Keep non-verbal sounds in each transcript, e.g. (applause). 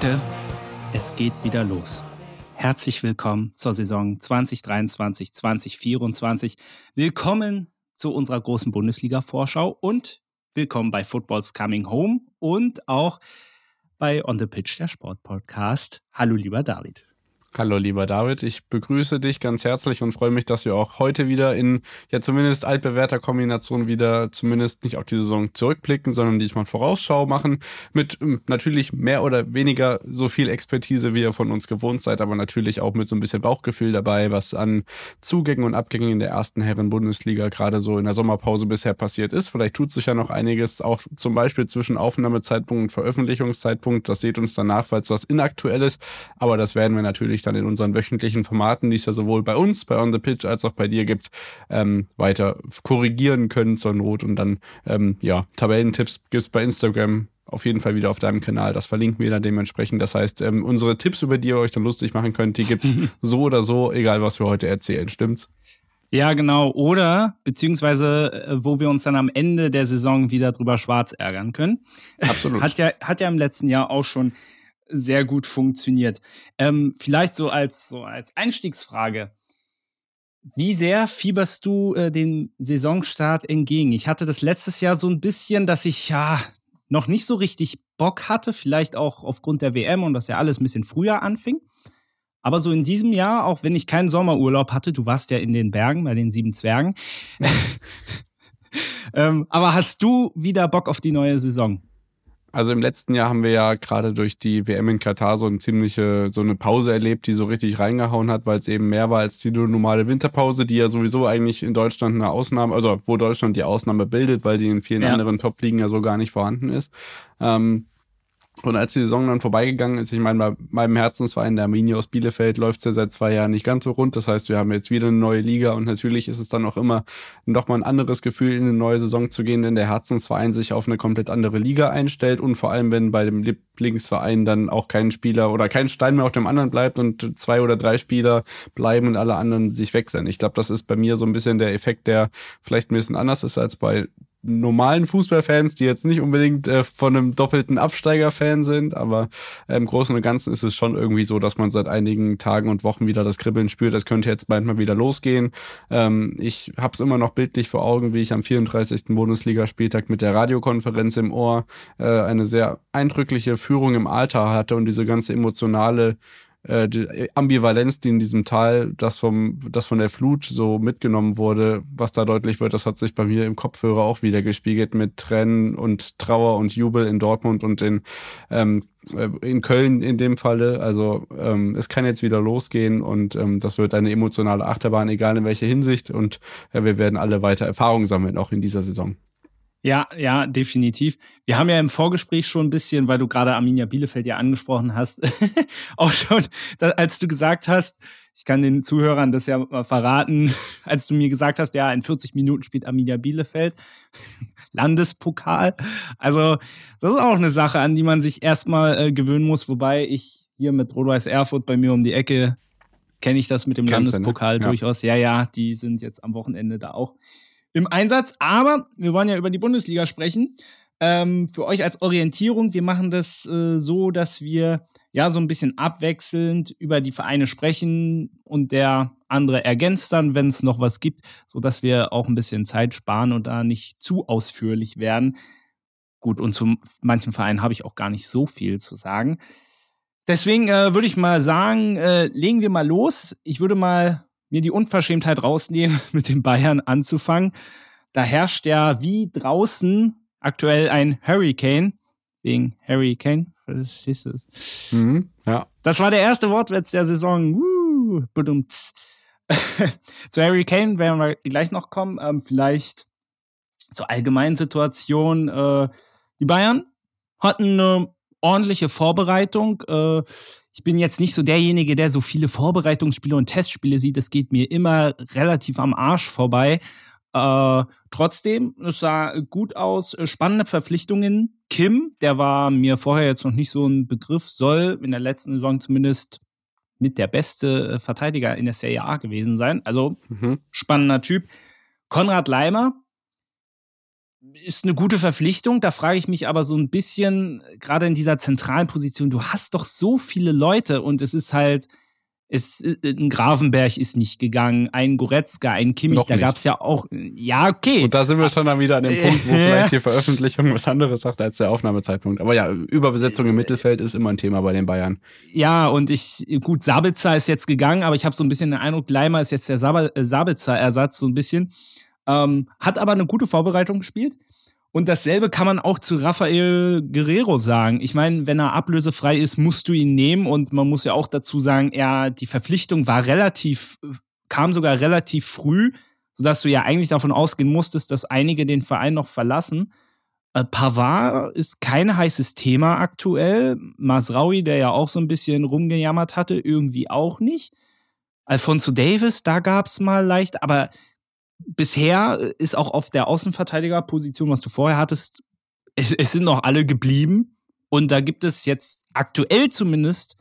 Leute, es geht wieder los. Herzlich willkommen zur Saison 2023, 2024. Willkommen zu unserer großen Bundesliga-Vorschau und willkommen bei Football's Coming Home und auch bei On the Pitch, der Sportpodcast. Hallo, lieber David. Hallo lieber David, ich begrüße dich ganz herzlich und freue mich, dass wir auch heute wieder in ja zumindest altbewährter Kombination wieder zumindest nicht auf die Saison zurückblicken, sondern diesmal Vorausschau machen mit ähm, natürlich mehr oder weniger so viel Expertise, wie ihr von uns gewohnt seid, aber natürlich auch mit so ein bisschen Bauchgefühl dabei, was an Zugängen und Abgängen in der ersten Herren-Bundesliga gerade so in der Sommerpause bisher passiert ist. Vielleicht tut sich ja noch einiges, auch zum Beispiel zwischen Aufnahmezeitpunkt und Veröffentlichungszeitpunkt. Das seht uns danach, falls was inaktuell ist, aber das werden wir natürlich natürlich dann in unseren wöchentlichen Formaten, die es ja sowohl bei uns, bei On the Pitch, als auch bei dir gibt, ähm, weiter korrigieren können zur Not. Und dann, ähm, ja, Tabellentipps gibt es bei Instagram auf jeden Fall wieder auf deinem Kanal. Das verlinken wir dann dementsprechend. Das heißt, ähm, unsere Tipps, über die ihr euch dann lustig machen könnt, die gibt es (laughs) so oder so, egal was wir heute erzählen. Stimmt's? Ja, genau. Oder beziehungsweise, äh, wo wir uns dann am Ende der Saison wieder drüber schwarz ärgern können. Absolut. (laughs) hat ja, hat ja im letzten Jahr auch schon sehr gut funktioniert. Ähm, vielleicht so als, so als Einstiegsfrage. Wie sehr fieberst du äh, den Saisonstart entgegen? Ich hatte das letztes Jahr so ein bisschen, dass ich ja noch nicht so richtig Bock hatte, vielleicht auch aufgrund der WM und dass ja alles ein bisschen früher anfing. Aber so in diesem Jahr, auch wenn ich keinen Sommerurlaub hatte, du warst ja in den Bergen bei den sieben Zwergen. (laughs) ähm, aber hast du wieder Bock auf die neue Saison? Also im letzten Jahr haben wir ja gerade durch die WM in Katar so eine ziemliche, so eine Pause erlebt, die so richtig reingehauen hat, weil es eben mehr war als die normale Winterpause, die ja sowieso eigentlich in Deutschland eine Ausnahme, also wo Deutschland die Ausnahme bildet, weil die in vielen ja. anderen Top-Ligen ja so gar nicht vorhanden ist. Ähm, und als die Saison dann vorbeigegangen ist, ich meine, bei meinem Herzensverein, der Arminia aus Bielefeld, läuft es ja seit zwei Jahren nicht ganz so rund. Das heißt, wir haben jetzt wieder eine neue Liga und natürlich ist es dann auch immer noch mal ein anderes Gefühl, in eine neue Saison zu gehen, wenn der Herzensverein sich auf eine komplett andere Liga einstellt und vor allem, wenn bei dem Lieblingsverein dann auch kein Spieler oder kein Stein mehr auf dem anderen bleibt und zwei oder drei Spieler bleiben und alle anderen sich wechseln. Ich glaube, das ist bei mir so ein bisschen der Effekt, der vielleicht ein bisschen anders ist als bei normalen Fußballfans, die jetzt nicht unbedingt äh, von einem doppelten Absteiger-Fan sind, aber im Großen und Ganzen ist es schon irgendwie so, dass man seit einigen Tagen und Wochen wieder das Kribbeln spürt. Das könnte jetzt bald mal wieder losgehen. Ähm, ich habe es immer noch bildlich vor Augen, wie ich am 34. Bundesligaspieltag mit der Radiokonferenz im Ohr äh, eine sehr eindrückliche Führung im Alter hatte und diese ganze emotionale äh, die Ambivalenz, die in diesem Tal, das vom, das von der Flut so mitgenommen wurde, was da deutlich wird, das hat sich bei mir im Kopfhörer auch wieder gespiegelt mit Tränen und Trauer und Jubel in Dortmund und in, ähm, äh, in Köln in dem Falle. Also ähm, es kann jetzt wieder losgehen und ähm, das wird eine emotionale Achterbahn, egal in welcher Hinsicht. Und äh, wir werden alle weiter Erfahrung sammeln, auch in dieser Saison. Ja, ja, definitiv. Wir haben ja im Vorgespräch schon ein bisschen, weil du gerade Arminia Bielefeld ja angesprochen hast, (laughs) auch schon, als du gesagt hast, ich kann den Zuhörern das ja mal verraten, (laughs) als du mir gesagt hast, ja, in 40 Minuten spielt Arminia Bielefeld (laughs) Landespokal. Also, das ist auch eine Sache, an die man sich erstmal äh, gewöhnen muss, wobei ich hier mit Rot-Weiß Erfurt bei mir um die Ecke kenne ich das mit dem Kennst Landespokal ne? ja. durchaus. Ja, ja, die sind jetzt am Wochenende da auch im Einsatz. Aber wir wollen ja über die Bundesliga sprechen. Ähm, für euch als Orientierung, wir machen das äh, so, dass wir ja so ein bisschen abwechselnd über die Vereine sprechen und der andere ergänzt dann, wenn es noch was gibt, so dass wir auch ein bisschen Zeit sparen und da nicht zu ausführlich werden. Gut, und zu manchen Vereinen habe ich auch gar nicht so viel zu sagen. Deswegen äh, würde ich mal sagen, äh, legen wir mal los. Ich würde mal mir die Unverschämtheit rausnehmen, (laughs) mit den Bayern anzufangen. Da herrscht ja wie draußen aktuell ein Hurricane. Wegen Hurricane. Verstehst du es? Mhm, ja. Das war der erste Wortwitz der Saison. Uh, (laughs) Zu Harry Kane werden wir gleich noch kommen. Ähm, vielleicht zur allgemeinen Situation. Äh, die Bayern hatten eine ordentliche Vorbereitung. Äh, ich bin jetzt nicht so derjenige, der so viele Vorbereitungsspiele und Testspiele sieht. Das geht mir immer relativ am Arsch vorbei. Äh, trotzdem, es sah gut aus. Spannende Verpflichtungen. Kim, der war mir vorher jetzt noch nicht so ein Begriff, soll in der letzten Saison zumindest mit der beste Verteidiger in der Serie A gewesen sein. Also mhm. spannender Typ. Konrad Leimer, ist eine gute Verpflichtung. Da frage ich mich aber so ein bisschen, gerade in dieser zentralen Position, du hast doch so viele Leute und es ist halt, es, ein Grafenberg ist nicht gegangen, ein Goretzka, ein Kimmich, Noch da gab es ja auch, ja, okay. Und da sind wir schon dann wieder an dem Punkt, wo vielleicht (laughs) die Veröffentlichung was anderes sagt als der Aufnahmezeitpunkt. Aber ja, Überbesetzung im Mittelfeld ist immer ein Thema bei den Bayern. Ja, und ich, gut, Sabitzer ist jetzt gegangen, aber ich habe so ein bisschen den Eindruck, Leimer ist jetzt der äh, Sabitzer-Ersatz, so ein bisschen. Ähm, hat aber eine gute Vorbereitung gespielt. Und dasselbe kann man auch zu Rafael Guerrero sagen. Ich meine, wenn er ablösefrei ist, musst du ihn nehmen. Und man muss ja auch dazu sagen, er, die Verpflichtung war relativ, kam sogar relativ früh, sodass du ja eigentlich davon ausgehen musstest, dass einige den Verein noch verlassen. Äh, Pavard ist kein heißes Thema aktuell. Masraui, der ja auch so ein bisschen rumgejammert hatte, irgendwie auch nicht. Alfonso Davis, da gab's mal leicht, aber bisher ist auch auf der Außenverteidigerposition, was du vorher hattest, es, es sind noch alle geblieben. Und da gibt es jetzt aktuell zumindest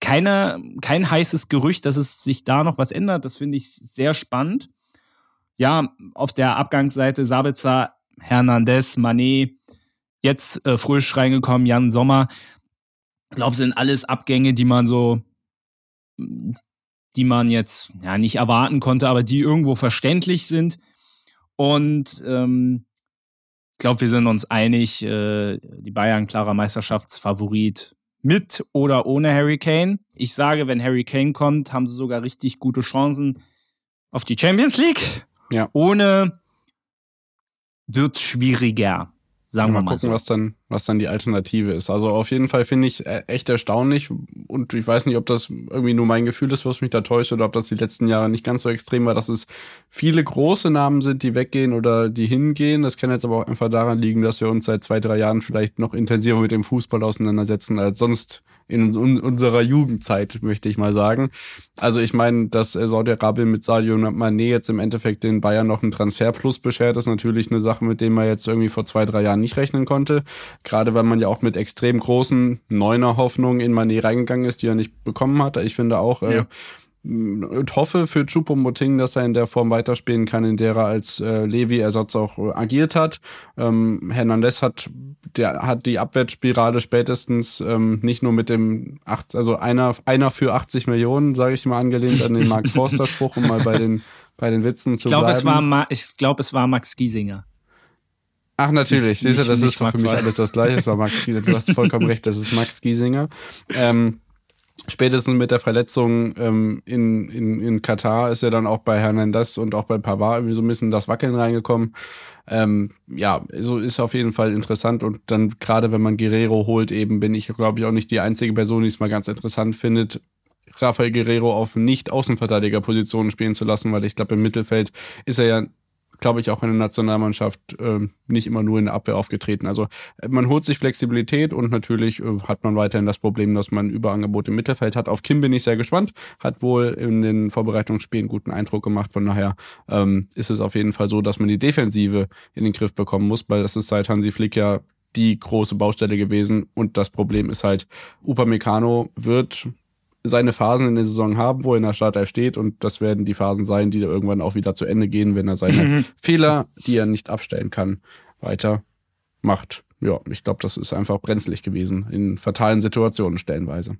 keine, kein heißes Gerücht, dass es sich da noch was ändert. Das finde ich sehr spannend. Ja, auf der Abgangsseite Sabitzer, Hernandez, Manet, jetzt äh, frisch reingekommen, Jan Sommer. Ich glaube, sind alles Abgänge, die man so, die man jetzt ja nicht erwarten konnte, aber die irgendwo verständlich sind. Und ähm, ich glaube, wir sind uns einig, äh, die Bayern klarer Meisterschaftsfavorit mit oder ohne Harry Kane. Ich sage, wenn Harry Kane kommt, haben sie sogar richtig gute Chancen auf die Champions League. Ja. Ohne wird schwieriger. Sagen mal wir mal gucken, so. was dann, was dann die Alternative ist. Also auf jeden Fall finde ich äh, echt erstaunlich und ich weiß nicht, ob das irgendwie nur mein Gefühl ist, was mich da täuscht oder ob das die letzten Jahre nicht ganz so extrem war, dass es viele große Namen sind, die weggehen oder die hingehen. Das kann jetzt aber auch einfach daran liegen, dass wir uns seit zwei, drei Jahren vielleicht noch intensiver mit dem Fußball auseinandersetzen als sonst in unserer Jugendzeit, möchte ich mal sagen. Also ich meine, dass äh, Saudi-Arabien mit Sadio Mané jetzt im Endeffekt den Bayern noch einen Transferplus beschert, ist natürlich eine Sache, mit der man jetzt irgendwie vor zwei, drei Jahren nicht rechnen konnte. Gerade weil man ja auch mit extrem großen neuner Hoffnungen in Mané reingegangen ist, die er nicht bekommen hat. Ich finde auch, äh, ja. äh, und hoffe für Chupomoting, dass er in der Form weiterspielen kann, in der er als äh, Levi-Ersatz auch äh, agiert hat. Ähm, Hernandez hat, der hat die Abwärtsspirale spätestens ähm, nicht nur mit dem acht, also einer, einer für 80 Millionen, sage ich mal, angelehnt an den Mark (laughs) Forster-Spruch, um mal bei den, bei den Witzen zu ich glaub, bleiben. Es war Ma ich glaube, es war Max Giesinger. Ach, natürlich. Siehst du, das ist für mich alles das Gleiche. Es war Max Giesinger. Du hast vollkommen (laughs) recht, das ist Max Giesinger. Ähm, spätestens mit der Verletzung ähm, in, in, in Katar ist ja dann auch bei Hernandez und auch bei Pavard irgendwie so ein bisschen das Wackeln reingekommen. Ähm, ja, so ist auf jeden Fall interessant und dann gerade wenn man Guerrero holt, eben bin ich glaube ich auch nicht die einzige Person, die es mal ganz interessant findet, Rafael Guerrero auf nicht Außenverteidigerpositionen spielen zu lassen, weil ich glaube im Mittelfeld ist er ja glaube ich, auch in der Nationalmannschaft äh, nicht immer nur in der Abwehr aufgetreten. Also äh, man holt sich Flexibilität und natürlich äh, hat man weiterhin das Problem, dass man Überangebot im Mittelfeld hat. Auf Kim bin ich sehr gespannt, hat wohl in den Vorbereitungsspielen guten Eindruck gemacht. Von daher ähm, ist es auf jeden Fall so, dass man die Defensive in den Griff bekommen muss, weil das ist seit Hansi Flick ja die große Baustelle gewesen. Und das Problem ist halt, Upamecano wird seine Phasen in der Saison haben, wo er in der Startelf steht und das werden die Phasen sein, die da irgendwann auch wieder zu Ende gehen, wenn er seine. (laughs) Fehler, die er nicht abstellen kann, weiter macht. Ja, ich glaube, das ist einfach brenzlig gewesen in fatalen Situationen stellenweise.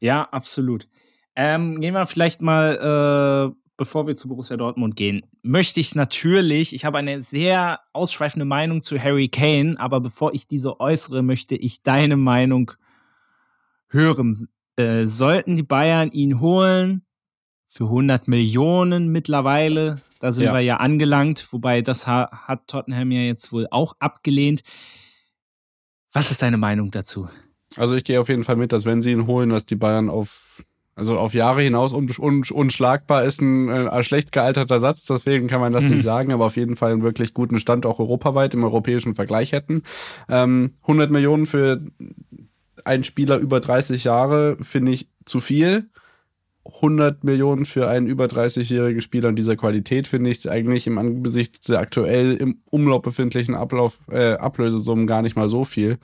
Ja, absolut. Ähm, gehen wir vielleicht mal, äh, bevor wir zu Borussia Dortmund gehen, möchte ich natürlich, ich habe eine sehr ausschweifende Meinung zu Harry Kane, aber bevor ich diese äußere, möchte ich deine Meinung hören. Äh, sollten die Bayern ihn holen für 100 Millionen mittlerweile, da sind ja. wir ja angelangt, wobei das ha hat Tottenham ja jetzt wohl auch abgelehnt. Was ist deine Meinung dazu? Also ich gehe auf jeden Fall mit, dass wenn sie ihn holen, dass die Bayern auf also auf Jahre hinaus un un unschlagbar ist ein, äh, ein, schlecht gealterter Satz, deswegen kann man das mhm. nicht (laughs) sagen, aber auf jeden Fall einen wirklich guten Stand auch europaweit im europäischen Vergleich hätten. Ähm, 100 Millionen für ein Spieler über 30 Jahre finde ich zu viel. 100 Millionen für einen über 30-jährigen Spieler in dieser Qualität finde ich eigentlich im Angesicht der aktuell im Umlauf befindlichen Ablauf, äh, Ablösesummen gar nicht mal so viel.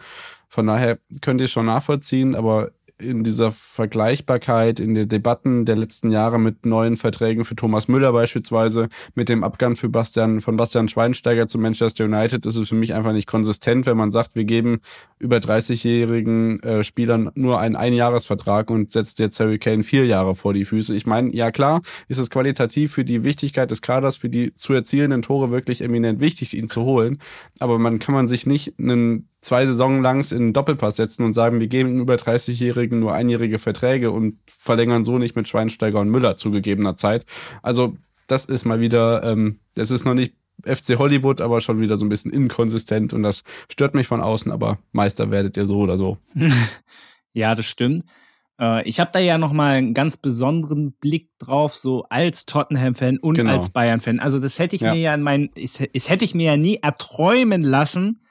Von daher könnte ich schon nachvollziehen, aber in dieser Vergleichbarkeit, in den Debatten der letzten Jahre mit neuen Verträgen für Thomas Müller beispielsweise, mit dem Abgang für Bastian, von Bastian Schweinsteiger zu Manchester United, ist es für mich einfach nicht konsistent, wenn man sagt, wir geben über 30-jährigen äh, Spielern nur einen Einjahresvertrag und setzt jetzt Harry Kane vier Jahre vor die Füße. Ich meine, ja klar, ist es qualitativ für die Wichtigkeit des Kaders, für die zu erzielenden Tore wirklich eminent wichtig, ihn zu holen. Aber man kann man sich nicht einen zwei Saison langs in einen Doppelpass setzen und sagen, wir geben über 30-Jährigen nur einjährige Verträge und verlängern so nicht mit Schweinsteiger und Müller zu gegebener Zeit. Also das ist mal wieder, ähm, das ist noch nicht FC Hollywood, aber schon wieder so ein bisschen inkonsistent und das stört mich von außen, aber Meister werdet ihr so oder so. (laughs) ja, das stimmt. Äh, ich habe da ja nochmal einen ganz besonderen Blick drauf, so als Tottenham-Fan und genau. als Bayern-Fan. Also das hätte ich ja. mir ja in meinen, das hätte ich mir ja nie erträumen lassen,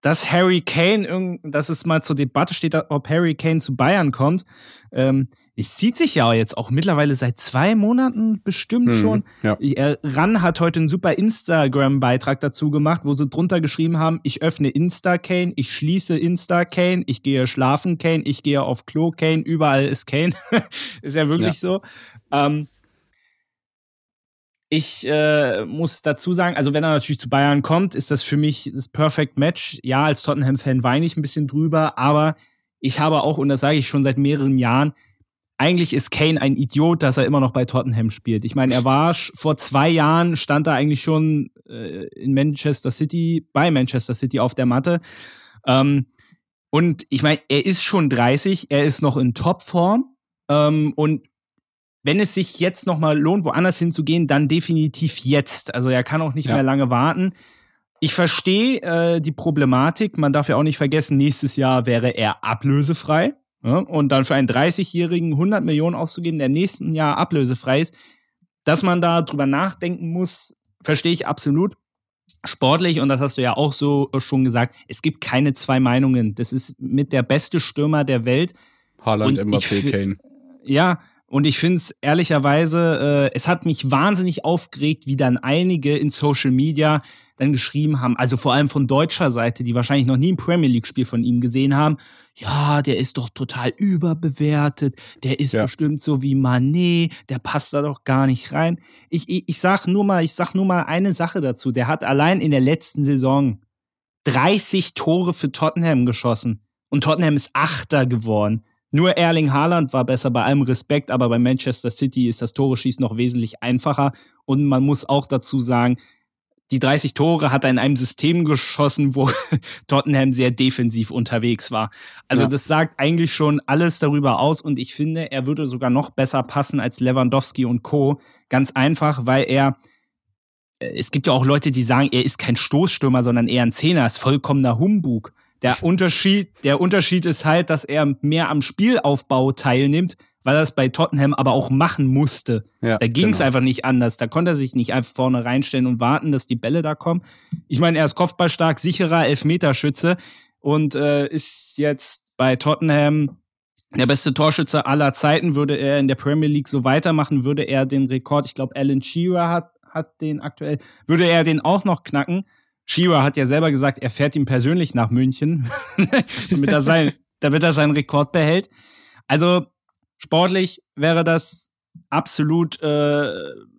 dass Harry Kane, dass es mal zur Debatte steht, ob Harry Kane zu Bayern kommt. Ähm, es zieht sich ja jetzt auch mittlerweile seit zwei Monaten bestimmt hm, schon. Ja. Äh, Ran hat heute einen super Instagram-Beitrag dazu gemacht, wo sie drunter geschrieben haben, ich öffne Insta-Kane, ich schließe Insta-Kane, ich gehe schlafen Kane, ich gehe auf Klo Kane, überall ist Kane. (laughs) ist ja wirklich ja. so. Ähm, ich äh, muss dazu sagen, also wenn er natürlich zu Bayern kommt, ist das für mich das Perfect Match. Ja, als Tottenham-Fan weine ich ein bisschen drüber, aber ich habe auch, und das sage ich schon seit mehreren Jahren, eigentlich ist Kane ein Idiot, dass er immer noch bei Tottenham spielt. Ich meine, er war vor zwei Jahren, stand er eigentlich schon äh, in Manchester City, bei Manchester City auf der Matte. Ähm, und ich meine, er ist schon 30, er ist noch in Topform. Ähm, und wenn es sich jetzt nochmal lohnt, woanders hinzugehen, dann definitiv jetzt. Also er kann auch nicht ja. mehr lange warten. Ich verstehe äh, die Problematik. Man darf ja auch nicht vergessen, nächstes Jahr wäre er ablösefrei. Ja? Und dann für einen 30-Jährigen 100 Millionen auszugeben, der nächsten Jahr ablösefrei ist, dass man da drüber nachdenken muss, verstehe ich absolut. Sportlich, und das hast du ja auch so schon gesagt, es gibt keine zwei Meinungen. Das ist mit der beste Stürmer der Welt. Haaland, Mbappé, Kane. Ja, und ich finde es ehrlicherweise, äh, es hat mich wahnsinnig aufgeregt, wie dann einige in Social Media dann geschrieben haben, also vor allem von deutscher Seite, die wahrscheinlich noch nie ein Premier League-Spiel von ihm gesehen haben, ja, der ist doch total überbewertet, der ist ja. bestimmt so wie Manet, der passt da doch gar nicht rein. Ich, ich, ich sag nur mal, ich sag nur mal eine Sache dazu. Der hat allein in der letzten Saison 30 Tore für Tottenham geschossen und Tottenham ist Achter geworden. Nur Erling Haaland war besser bei allem Respekt, aber bei Manchester City ist das Tore schießen noch wesentlich einfacher. Und man muss auch dazu sagen, die 30 Tore hat er in einem System geschossen, wo (laughs) Tottenham sehr defensiv unterwegs war. Also ja. das sagt eigentlich schon alles darüber aus und ich finde, er würde sogar noch besser passen als Lewandowski und Co. Ganz einfach, weil er äh, es gibt ja auch Leute, die sagen, er ist kein Stoßstürmer, sondern eher ein Zehner, ist vollkommener Humbug. Der Unterschied, der Unterschied ist halt, dass er mehr am Spielaufbau teilnimmt, weil er es bei Tottenham aber auch machen musste. Ja, da ging es genau. einfach nicht anders. Da konnte er sich nicht einfach vorne reinstellen und warten, dass die Bälle da kommen. Ich meine, er ist kopfballstark, sicherer Elfmeterschütze und äh, ist jetzt bei Tottenham der beste Torschütze aller Zeiten. Würde er in der Premier League so weitermachen, würde er den Rekord, ich glaube, Alan Shearer hat, hat den aktuell, würde er den auch noch knacken. Shira hat ja selber gesagt, er fährt ihm persönlich nach München, (laughs) damit, er sein, damit er seinen Rekord behält. Also sportlich wäre das absolut äh,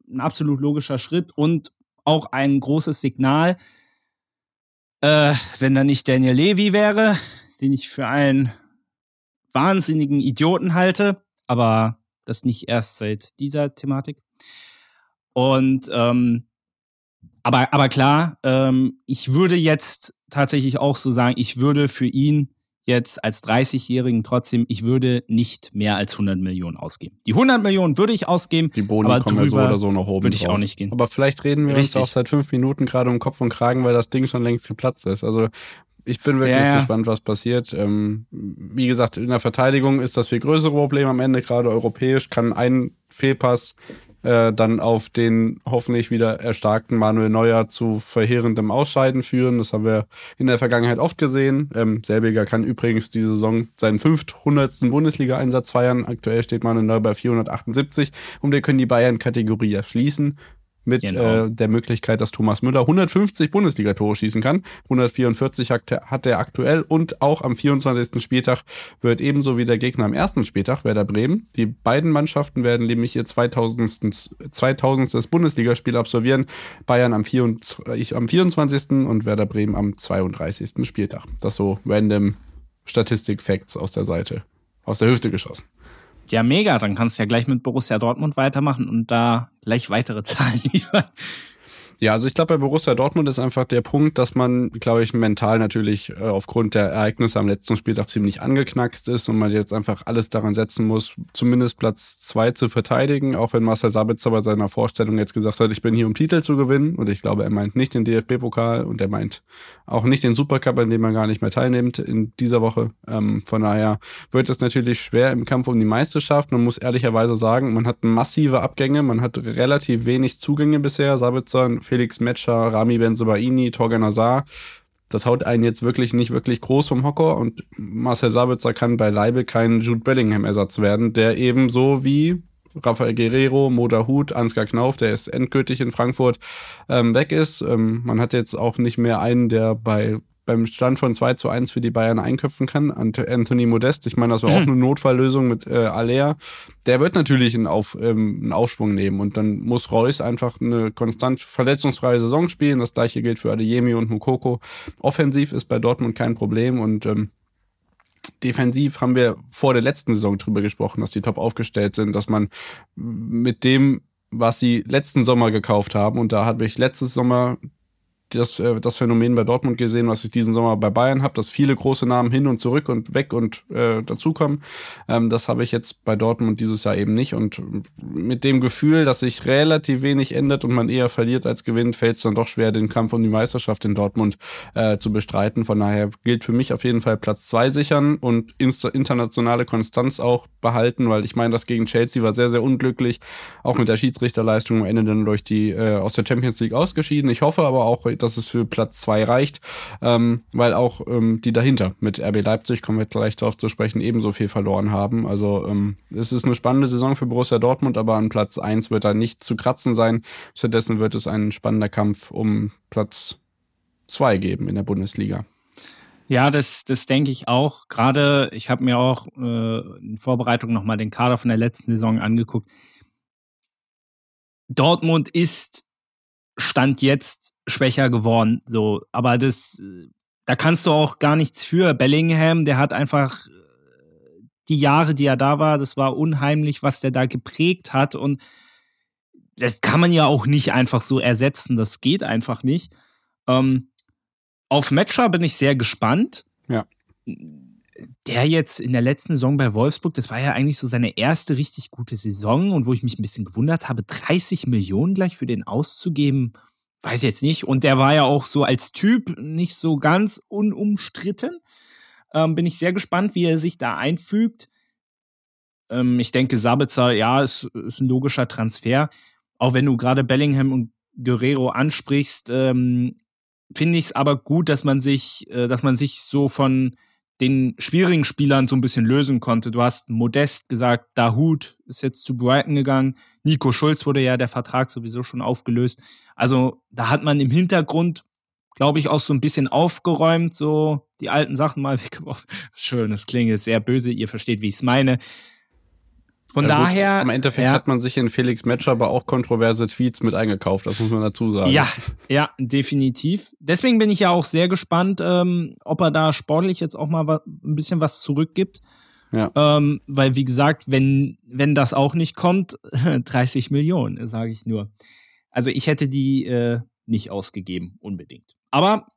ein absolut logischer Schritt und auch ein großes Signal, äh, wenn da nicht Daniel Levy wäre, den ich für einen wahnsinnigen Idioten halte, aber das nicht erst seit dieser Thematik. Und ähm, aber, aber klar, ähm, ich würde jetzt tatsächlich auch so sagen, ich würde für ihn jetzt als 30-Jährigen trotzdem, ich würde nicht mehr als 100 Millionen ausgeben. Die 100 Millionen würde ich ausgeben. Die Boni kommen ja so oder so noch oben Würde ich drauf. auch nicht gehen. Aber vielleicht reden wir Richtig. uns auch seit fünf Minuten gerade um Kopf und Kragen, weil das Ding schon längst geplatzt ist. Also ich bin wirklich ja, ja. gespannt, was passiert. Ähm, wie gesagt, in der Verteidigung ist das viel größere Problem am Ende, gerade europäisch, kann ein Fehlpass äh, dann auf den hoffentlich wieder erstarkten Manuel Neuer zu verheerendem Ausscheiden führen. Das haben wir in der Vergangenheit oft gesehen. Ähm, Selbiger kann übrigens diese Saison seinen 500. Bundesliga-Einsatz feiern. Aktuell steht Manuel Neuer bei 478 und wir können die Bayern-Kategorie erschließen. Mit genau. äh, der Möglichkeit, dass Thomas Müller 150 Bundesliga-Tore schießen kann. 144 hat, hat er aktuell und auch am 24. Spieltag wird ebenso wie der Gegner am ersten Spieltag Werder Bremen. Die beiden Mannschaften werden nämlich ihr 2000. 2000. Bundesligaspiel absolvieren. Bayern am, 24, am 24. und Werder Bremen am 32. Spieltag. Das so random Statistik-Facts aus der Seite, aus der Hüfte geschossen. Ja, mega. Dann kannst du ja gleich mit Borussia Dortmund weitermachen und da gleich weitere (laughs) Zahlen liefern. Ja, also ich glaube, bei Borussia Dortmund ist einfach der Punkt, dass man, glaube ich, mental natürlich äh, aufgrund der Ereignisse am letzten Spieltag ziemlich angeknackst ist und man jetzt einfach alles daran setzen muss, zumindest Platz zwei zu verteidigen, auch wenn Marcel Sabitzer bei seiner Vorstellung jetzt gesagt hat, ich bin hier, um Titel zu gewinnen. Und ich glaube, er meint nicht den DFB-Pokal und er meint auch nicht den Supercup, in dem er gar nicht mehr teilnimmt in dieser Woche. Ähm, von daher wird es natürlich schwer im Kampf um die Meisterschaft. Man muss ehrlicherweise sagen, man hat massive Abgänge, man hat relativ wenig Zugänge bisher. Sabitzer Felix Metscher, Rami Benzebaini, Torgan Azar. Das haut einen jetzt wirklich nicht wirklich groß vom Hocker und Marcel Sabitzer kann beileibe kein Jude Bellingham-Ersatz werden, der ebenso wie Rafael Guerrero, Moda Hut, Ansgar Knauf, der ist endgültig in Frankfurt ähm, weg ist. Ähm, man hat jetzt auch nicht mehr einen, der bei beim Stand von 2 zu 1 für die Bayern einköpfen kann. Anthony Modest, ich meine, das war auch (laughs) eine Notfalllösung mit äh, Alea. Der wird natürlich einen, Auf, ähm, einen Aufschwung nehmen und dann muss Reus einfach eine konstant verletzungsfreie Saison spielen. Das gleiche gilt für Adeyemi und Mukoko. Offensiv ist bei Dortmund kein Problem und ähm, defensiv haben wir vor der letzten Saison drüber gesprochen, dass die top aufgestellt sind, dass man mit dem was sie letzten Sommer gekauft haben. Und da habe ich letztes Sommer das, äh, das Phänomen bei Dortmund gesehen, was ich diesen Sommer bei Bayern habe, dass viele große Namen hin und zurück und weg und äh, dazukommen. Ähm, das habe ich jetzt bei Dortmund dieses Jahr eben nicht. Und mit dem Gefühl, dass sich relativ wenig ändert und man eher verliert als gewinnt, fällt es dann doch schwer, den Kampf um die Meisterschaft in Dortmund äh, zu bestreiten. Von daher gilt für mich auf jeden Fall Platz zwei sichern und internationale Konstanz auch behalten, weil ich meine, das gegen Chelsea war sehr, sehr unglücklich. Auch mit der Schiedsrichterleistung am Ende dann durch die äh, aus der Champions League ausgeschieden. Ich hoffe aber auch, dass es für Platz zwei reicht, ähm, weil auch ähm, die dahinter mit RB Leipzig, kommen wir gleich darauf zu sprechen, ebenso viel verloren haben. Also ähm, es ist eine spannende Saison für Borussia Dortmund, aber an Platz eins wird da nicht zu kratzen sein. Stattdessen wird es ein spannender Kampf um Platz zwei geben in der Bundesliga. Ja, das, das denke ich auch. Gerade, ich habe mir auch äh, in Vorbereitung nochmal den Kader von der letzten Saison angeguckt. Dortmund ist Stand jetzt schwächer geworden. So, aber das, da kannst du auch gar nichts für. Bellingham, der hat einfach äh, die Jahre, die er da war, das war unheimlich, was der da geprägt hat und das kann man ja auch nicht einfach so ersetzen. Das geht einfach nicht. Ähm, auf Matcher bin ich sehr gespannt. Ja. Der jetzt in der letzten Saison bei Wolfsburg, das war ja eigentlich so seine erste richtig gute Saison und wo ich mich ein bisschen gewundert habe, 30 Millionen gleich für den auszugeben, weiß ich jetzt nicht. Und der war ja auch so als Typ nicht so ganz unumstritten. Ähm, bin ich sehr gespannt, wie er sich da einfügt. Ähm, ich denke, Sabitzer, ja, ist, ist ein logischer Transfer. Auch wenn du gerade Bellingham und Guerrero ansprichst, ähm, finde ich es aber gut, dass man sich, äh, dass man sich so von den schwierigen Spielern so ein bisschen lösen konnte. Du hast Modest gesagt, Dahut ist jetzt zu Brighton gegangen. Nico Schulz wurde ja der Vertrag sowieso schon aufgelöst. Also da hat man im Hintergrund, glaube ich, auch so ein bisschen aufgeräumt, so die alten Sachen mal (laughs) weggeworfen. Schön, das klingt jetzt sehr böse, ihr versteht, wie ich es meine. Von ja, daher. Gut, Im Endeffekt ja, hat man sich in Felix Matcher aber auch kontroverse Tweets mit eingekauft, das muss man dazu sagen. Ja, (laughs) ja, definitiv. Deswegen bin ich ja auch sehr gespannt, ähm, ob er da sportlich jetzt auch mal ein bisschen was zurückgibt. Ja. Ähm, weil, wie gesagt, wenn, wenn das auch nicht kommt, (laughs) 30 Millionen, sage ich nur. Also ich hätte die äh, nicht ausgegeben, unbedingt. Aber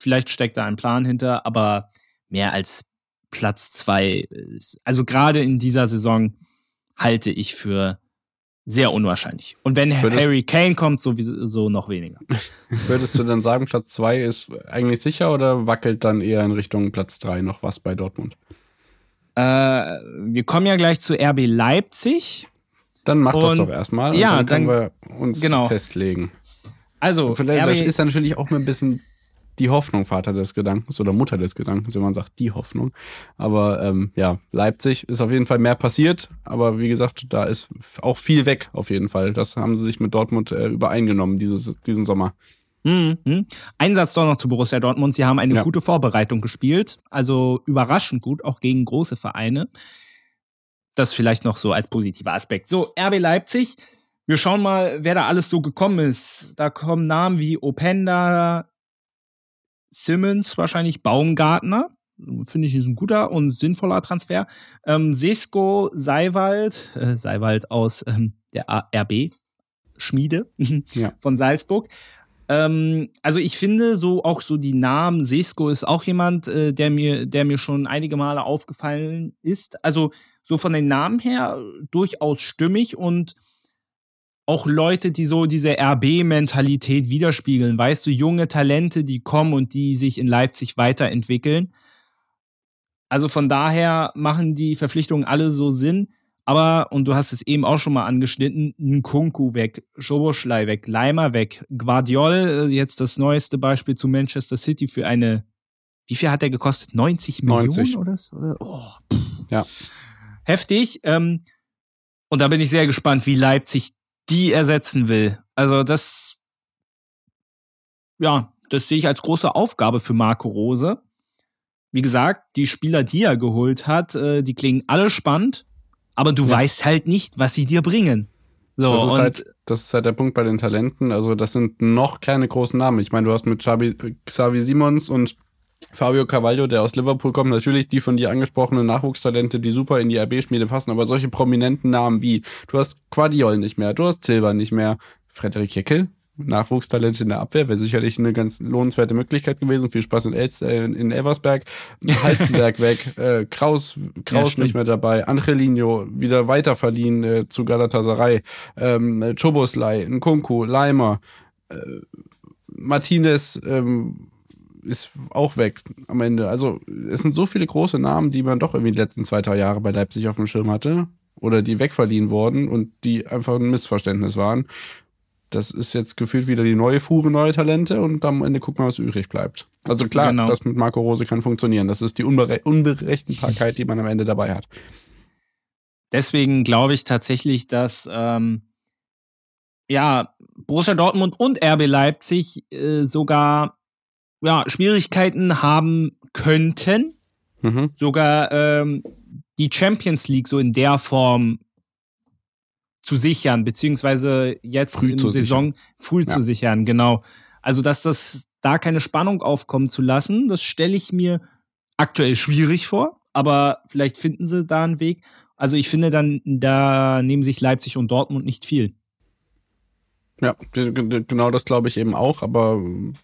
vielleicht steckt da ein Plan hinter, aber mehr als Platz zwei, ist, also gerade in dieser Saison halte ich für sehr unwahrscheinlich. Und wenn Würdest Harry Kane kommt, sowieso noch weniger. (laughs) Würdest du dann sagen, Platz 2 ist eigentlich sicher oder wackelt dann eher in Richtung Platz 3 noch was bei Dortmund? Äh, wir kommen ja gleich zu RB Leipzig. Dann mach und, das doch erstmal. Ja, dann können dann, wir uns genau. festlegen. Also, vielleicht, RB, das ist natürlich auch mal ein bisschen die Hoffnung Vater des Gedankens oder Mutter des Gedankens, wenn man sagt, die Hoffnung. Aber ähm, ja, Leipzig ist auf jeden Fall mehr passiert, aber wie gesagt, da ist auch viel weg auf jeden Fall. Das haben sie sich mit Dortmund äh, übereingenommen dieses, diesen Sommer. Mhm. Ein Satz doch noch zu Borussia Dortmund. Sie haben eine ja. gute Vorbereitung gespielt, also überraschend gut, auch gegen große Vereine. Das vielleicht noch so als positiver Aspekt. So, RB Leipzig. Wir schauen mal, wer da alles so gekommen ist. Da kommen Namen wie Openda, Simmons, wahrscheinlich Baumgartner. Finde ich, ist ein guter und sinnvoller Transfer. Ähm, Sesko Seiwald, äh, Seiwald aus ähm, der RB, Schmiede (laughs) ja. von Salzburg. Ähm, also ich finde so auch so die Namen, Sesko ist auch jemand, äh, der mir, der mir schon einige Male aufgefallen ist. Also so von den Namen her durchaus stimmig und auch Leute, die so diese RB-Mentalität widerspiegeln. Weißt du, junge Talente, die kommen und die sich in Leipzig weiterentwickeln. Also von daher machen die Verpflichtungen alle so Sinn. Aber, und du hast es eben auch schon mal angeschnitten, Nkunku weg, Schoboschlei weg, Leimer weg, Guardiol, äh, jetzt das neueste Beispiel zu Manchester City für eine, wie viel hat der gekostet? 90 Millionen oder so? Oh, ja. Heftig. Ähm, und da bin ich sehr gespannt, wie Leipzig die ersetzen will. Also das, ja, das sehe ich als große Aufgabe für Marco Rose. Wie gesagt, die Spieler, die er geholt hat, äh, die klingen alle spannend aber du ja. weißt halt nicht, was sie dir bringen. So, das, ist halt, das ist halt der Punkt bei den Talenten. Also, das sind noch keine großen Namen. Ich meine, du hast mit Xavi, Xavi Simons und Fabio Carvalho, der aus Liverpool kommt, natürlich die von dir angesprochenen Nachwuchstalente, die super in die RB-Schmiede passen, aber solche prominenten Namen wie, du hast Quadiol nicht mehr, du hast Silva nicht mehr, Frederik Jeckel, Nachwuchstalent in der Abwehr, wäre sicherlich eine ganz lohnenswerte Möglichkeit gewesen. Viel Spaß in, Els, äh, in Eversberg. Halzenberg (laughs) weg, äh, Kraus, Kraus ja, nicht mehr dabei, Angelino wieder weiter verliehen äh, zu Galatasaray, ähm, Choboslai, Nkunku, Leimer, äh, Martinez ähm, ist auch weg am Ende. Also es sind so viele große Namen, die man doch irgendwie die letzten zwei, drei Jahre bei Leipzig auf dem Schirm hatte oder die wegverliehen wurden und die einfach ein Missverständnis waren das ist jetzt gefühlt wieder die neue Fuhre, neue Talente und am Ende gucken wir, was übrig bleibt. Also klar, genau. das mit Marco Rose kann funktionieren. Das ist die Unbere Unberechenbarkeit, die man am Ende dabei hat. Deswegen glaube ich tatsächlich, dass ähm, ja, Borussia Dortmund und RB Leipzig äh, sogar ja, Schwierigkeiten haben könnten, mhm. sogar ähm, die Champions League so in der Form zu sichern, beziehungsweise jetzt früh in der Saison sichern. früh ja. zu sichern, genau. Also, dass das da keine Spannung aufkommen zu lassen, das stelle ich mir aktuell schwierig vor, aber vielleicht finden sie da einen Weg. Also, ich finde dann, da nehmen sich Leipzig und Dortmund nicht viel. Ja, genau das glaube ich eben auch, aber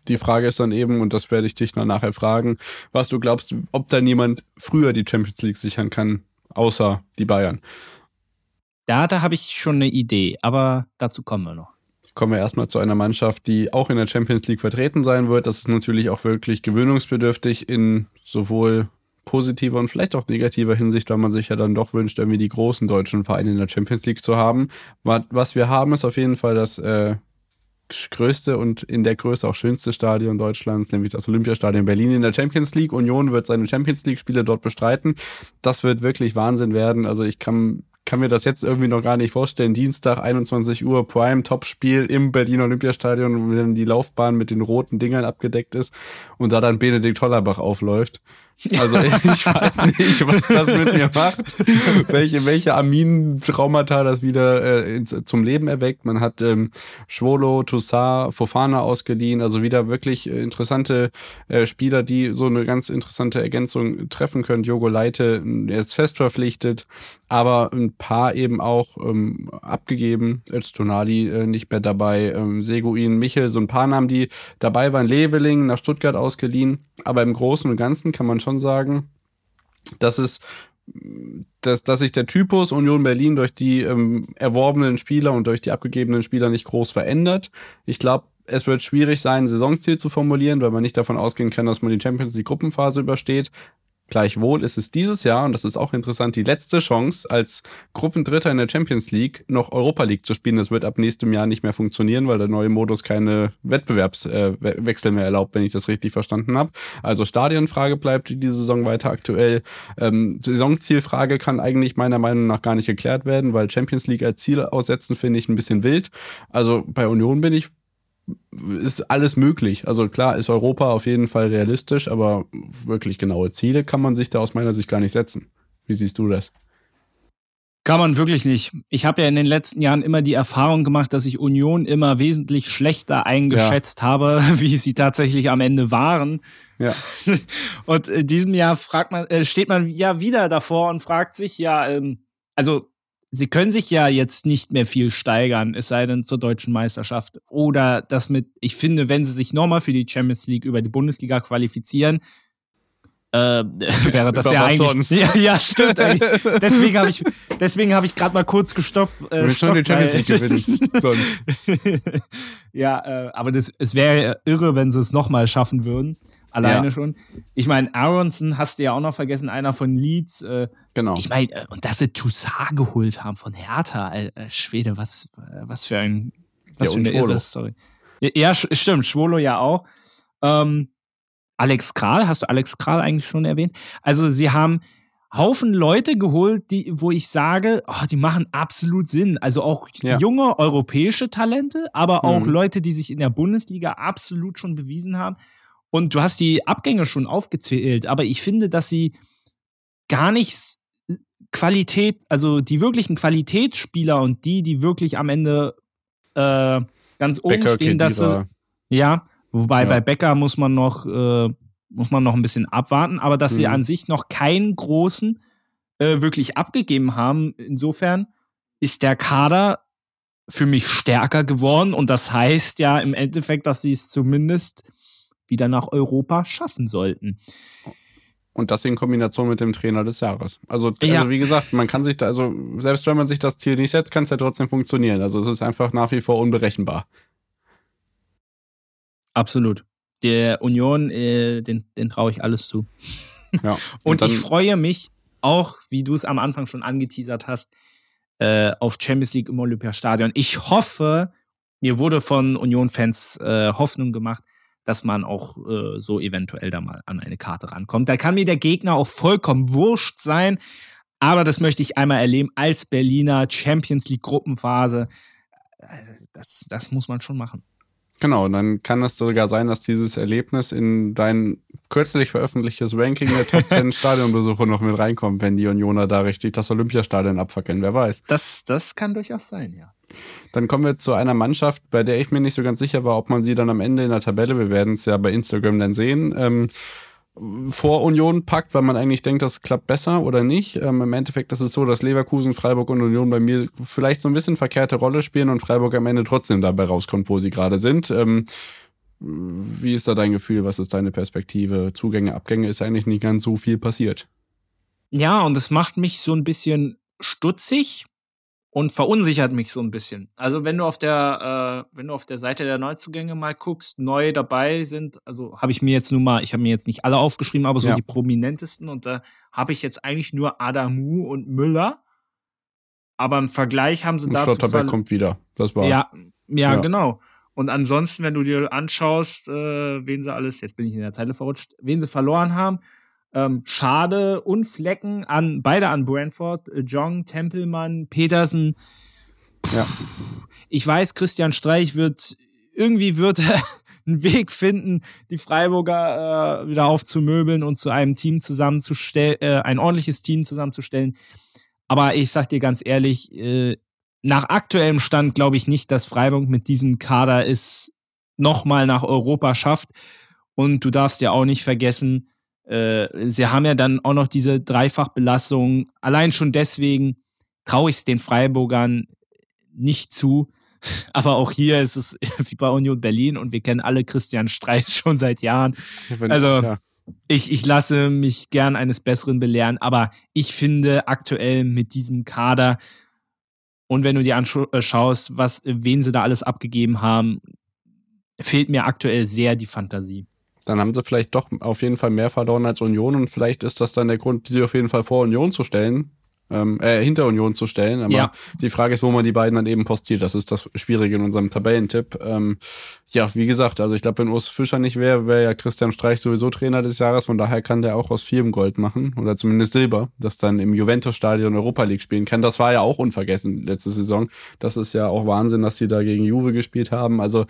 die Frage ist dann eben, und das werde ich dich noch nachher fragen, was du glaubst, ob da niemand früher die Champions League sichern kann, außer die Bayern. Da, da habe ich schon eine Idee, aber dazu kommen wir noch. Kommen wir erstmal zu einer Mannschaft, die auch in der Champions League vertreten sein wird. Das ist natürlich auch wirklich gewöhnungsbedürftig in sowohl positiver und vielleicht auch negativer Hinsicht, weil man sich ja dann doch wünscht, irgendwie die großen deutschen Vereine in der Champions League zu haben. Was wir haben, ist auf jeden Fall das äh, größte und in der Größe auch schönste Stadion Deutschlands, nämlich das Olympiastadion Berlin in der Champions League. Union wird seine Champions League-Spiele dort bestreiten. Das wird wirklich Wahnsinn werden. Also ich kann kann mir das jetzt irgendwie noch gar nicht vorstellen. Dienstag, 21 Uhr, Prime, Topspiel im Berliner Olympiastadion, wenn die Laufbahn mit den roten Dingern abgedeckt ist und da dann Benedikt Hollerbach aufläuft. Also ich, (laughs) ich weiß nicht, was das mit mir macht, welche, welche Amin-Traumata das wieder äh, ins, zum Leben erweckt. Man hat ähm, Schwolo, Toussaint, Fofana ausgeliehen, also wieder wirklich äh, interessante äh, Spieler, die so eine ganz interessante Ergänzung treffen können. Jogo Leite er ist fest verpflichtet, aber ein paar eben auch ähm, abgegeben. Öztunali äh, nicht mehr dabei, ähm, Seguin, Michel, so ein paar Namen, die dabei waren. Leveling nach Stuttgart ausgeliehen, aber im Großen und Ganzen kann man schon sagen, dass es dass, dass sich der Typus Union Berlin durch die ähm, erworbenen Spieler und durch die abgegebenen Spieler nicht groß verändert. Ich glaube, es wird schwierig sein, ein Saisonziel zu formulieren, weil man nicht davon ausgehen kann, dass man die Champions League Gruppenphase übersteht. Gleichwohl ist es dieses Jahr, und das ist auch interessant, die letzte Chance, als Gruppendritter in der Champions League noch Europa League zu spielen. Das wird ab nächstem Jahr nicht mehr funktionieren, weil der neue Modus keine Wettbewerbswechsel äh, mehr erlaubt, wenn ich das richtig verstanden habe. Also Stadionfrage bleibt diese Saison weiter aktuell. Ähm, Saisonzielfrage kann eigentlich meiner Meinung nach gar nicht geklärt werden, weil Champions League als Ziel aussetzen finde ich ein bisschen wild. Also bei Union bin ich ist alles möglich. Also klar ist Europa auf jeden Fall realistisch, aber wirklich genaue Ziele kann man sich da aus meiner Sicht gar nicht setzen. Wie siehst du das? Kann man wirklich nicht. Ich habe ja in den letzten Jahren immer die Erfahrung gemacht, dass ich Union immer wesentlich schlechter eingeschätzt ja. habe, (laughs) wie sie tatsächlich am Ende waren. Ja. (laughs) Und in diesem Jahr fragt man, äh, steht man ja wieder davor und fragt sich ja, ähm, also sie können sich ja jetzt nicht mehr viel steigern, es sei denn zur deutschen Meisterschaft. Oder das mit, ich finde, wenn sie sich nochmal für die Champions League über die Bundesliga qualifizieren, äh, (laughs) wäre das ja eigentlich. Ja, ja, stimmt. deswegen habe ich, deswegen habe ich gerade mal kurz gestoppt. Äh, schon die Champions League gewinnen. (laughs) Sonst. ja, äh, aber das, es wäre irre, wenn sie es nochmal schaffen würden alleine ja. schon. Ich meine, Aronson hast du ja auch noch vergessen, einer von Leeds. Äh, genau. Ich meine, äh, und dass sie Toussaint geholt haben von Hertha, äh, Schwede, was, äh, was für ein, was ja, für eine Irre Story. Ja, stimmt, Schwolo ja auch. Ähm, Alex Kral, hast du Alex Kral eigentlich schon erwähnt? Also sie haben Haufen Leute geholt, die, wo ich sage, oh, die machen absolut Sinn. Also auch ja. junge europäische Talente, aber auch mhm. Leute, die sich in der Bundesliga absolut schon bewiesen haben. Und du hast die Abgänge schon aufgezählt, aber ich finde, dass sie gar nicht Qualität, also die wirklichen Qualitätsspieler und die, die wirklich am Ende äh, ganz oben Becker, stehen, dass sie, ja, wobei ja. bei Becker muss man noch äh, muss man noch ein bisschen abwarten, aber dass mhm. sie an sich noch keinen großen äh, wirklich abgegeben haben. Insofern ist der Kader für mich stärker geworden und das heißt ja im Endeffekt, dass sie es zumindest wieder nach Europa schaffen sollten. Und das in Kombination mit dem Trainer des Jahres. Also, ja. also, wie gesagt, man kann sich da, also selbst wenn man sich das Ziel nicht setzt, kann es ja trotzdem funktionieren. Also es ist einfach nach wie vor unberechenbar. Absolut. Der Union, äh, den, den traue ich alles zu. Ja. (laughs) und, und ich freue mich auch, wie du es am Anfang schon angeteasert hast, äh, auf Champions League im Olympiastadion. Ich hoffe, mir wurde von Union-Fans äh, Hoffnung gemacht, dass man auch äh, so eventuell da mal an eine Karte rankommt. Da kann mir der Gegner auch vollkommen wurscht sein, aber das möchte ich einmal erleben als Berliner Champions League Gruppenphase. Äh, das, das muss man schon machen. Genau, und dann kann es sogar sein, dass dieses Erlebnis in dein kürzlich veröffentlichtes Ranking der Top (laughs) 10 Stadionbesuche noch mit reinkommt, wenn die Unioner da richtig das Olympiastadion abfackeln, wer weiß. Das, das kann durchaus sein, ja. Dann kommen wir zu einer Mannschaft, bei der ich mir nicht so ganz sicher war, ob man sie dann am Ende in der Tabelle, wir werden es ja bei Instagram dann sehen, ähm, vor Union packt, weil man eigentlich denkt, das klappt besser oder nicht. Ähm, Im Endeffekt ist es so, dass Leverkusen, Freiburg und Union bei mir vielleicht so ein bisschen verkehrte Rolle spielen und Freiburg am Ende trotzdem dabei rauskommt, wo sie gerade sind. Ähm, wie ist da dein Gefühl? Was ist deine Perspektive? Zugänge, Abgänge ist eigentlich nicht ganz so viel passiert. Ja, und es macht mich so ein bisschen stutzig, und verunsichert mich so ein bisschen. Also wenn du auf der, äh, wenn du auf der Seite der Neuzugänge mal guckst, neu dabei sind, also habe ich mir jetzt nur mal, ich habe mir jetzt nicht alle aufgeschrieben, aber so ja. die prominentesten und da habe ich jetzt eigentlich nur Adamu und Müller. Aber im Vergleich haben sie und dazu. Schlotterbeck kommt wieder. Das war's. Ja, ja, ja, genau. Und ansonsten, wenn du dir anschaust, äh, wen sie alles, jetzt bin ich in der Zeile verrutscht, wen sie verloren haben, ähm, Schade und Flecken an beide an Brentford, äh, Jong, Tempelmann, Petersen. Ja. Ich weiß, Christian Streich wird irgendwie wird (laughs) einen Weg finden, die Freiburger äh, wieder aufzumöbeln und zu einem Team zusammenzustellen, äh, ein ordentliches Team zusammenzustellen. Aber ich sag dir ganz ehrlich, äh, nach aktuellem Stand glaube ich nicht, dass Freiburg mit diesem Kader es nochmal nach Europa schafft. Und du darfst ja auch nicht vergessen, äh, sie haben ja dann auch noch diese Dreifachbelastung. Allein schon deswegen traue ich es den Freiburgern nicht zu. (laughs) Aber auch hier ist es (laughs) wie bei Union Berlin und wir kennen alle Christian Streich (laughs) schon seit Jahren. Also ich, ich lasse mich gern eines Besseren belehren, aber ich finde aktuell mit diesem Kader und wenn du dir anschaust, was, wen sie da alles abgegeben haben, fehlt mir aktuell sehr die Fantasie. Dann haben sie vielleicht doch auf jeden Fall mehr verloren als Union und vielleicht ist das dann der Grund, sie auf jeden Fall vor Union zu stellen, ähm, äh, hinter Union zu stellen. Aber ja. die Frage ist, wo man die beiden dann eben postiert. Das ist das Schwierige in unserem Tabellentipp. Ähm, ja, wie gesagt, also ich glaube, wenn Urs Fischer nicht wäre, wäre ja Christian Streich sowieso Trainer des Jahres. Von daher kann der auch aus vielem Gold machen oder zumindest Silber, das dann im Juventus-Stadion Europa League spielen kann. Das war ja auch unvergessen letzte Saison. Das ist ja auch Wahnsinn, dass sie da gegen Juve gespielt haben. Also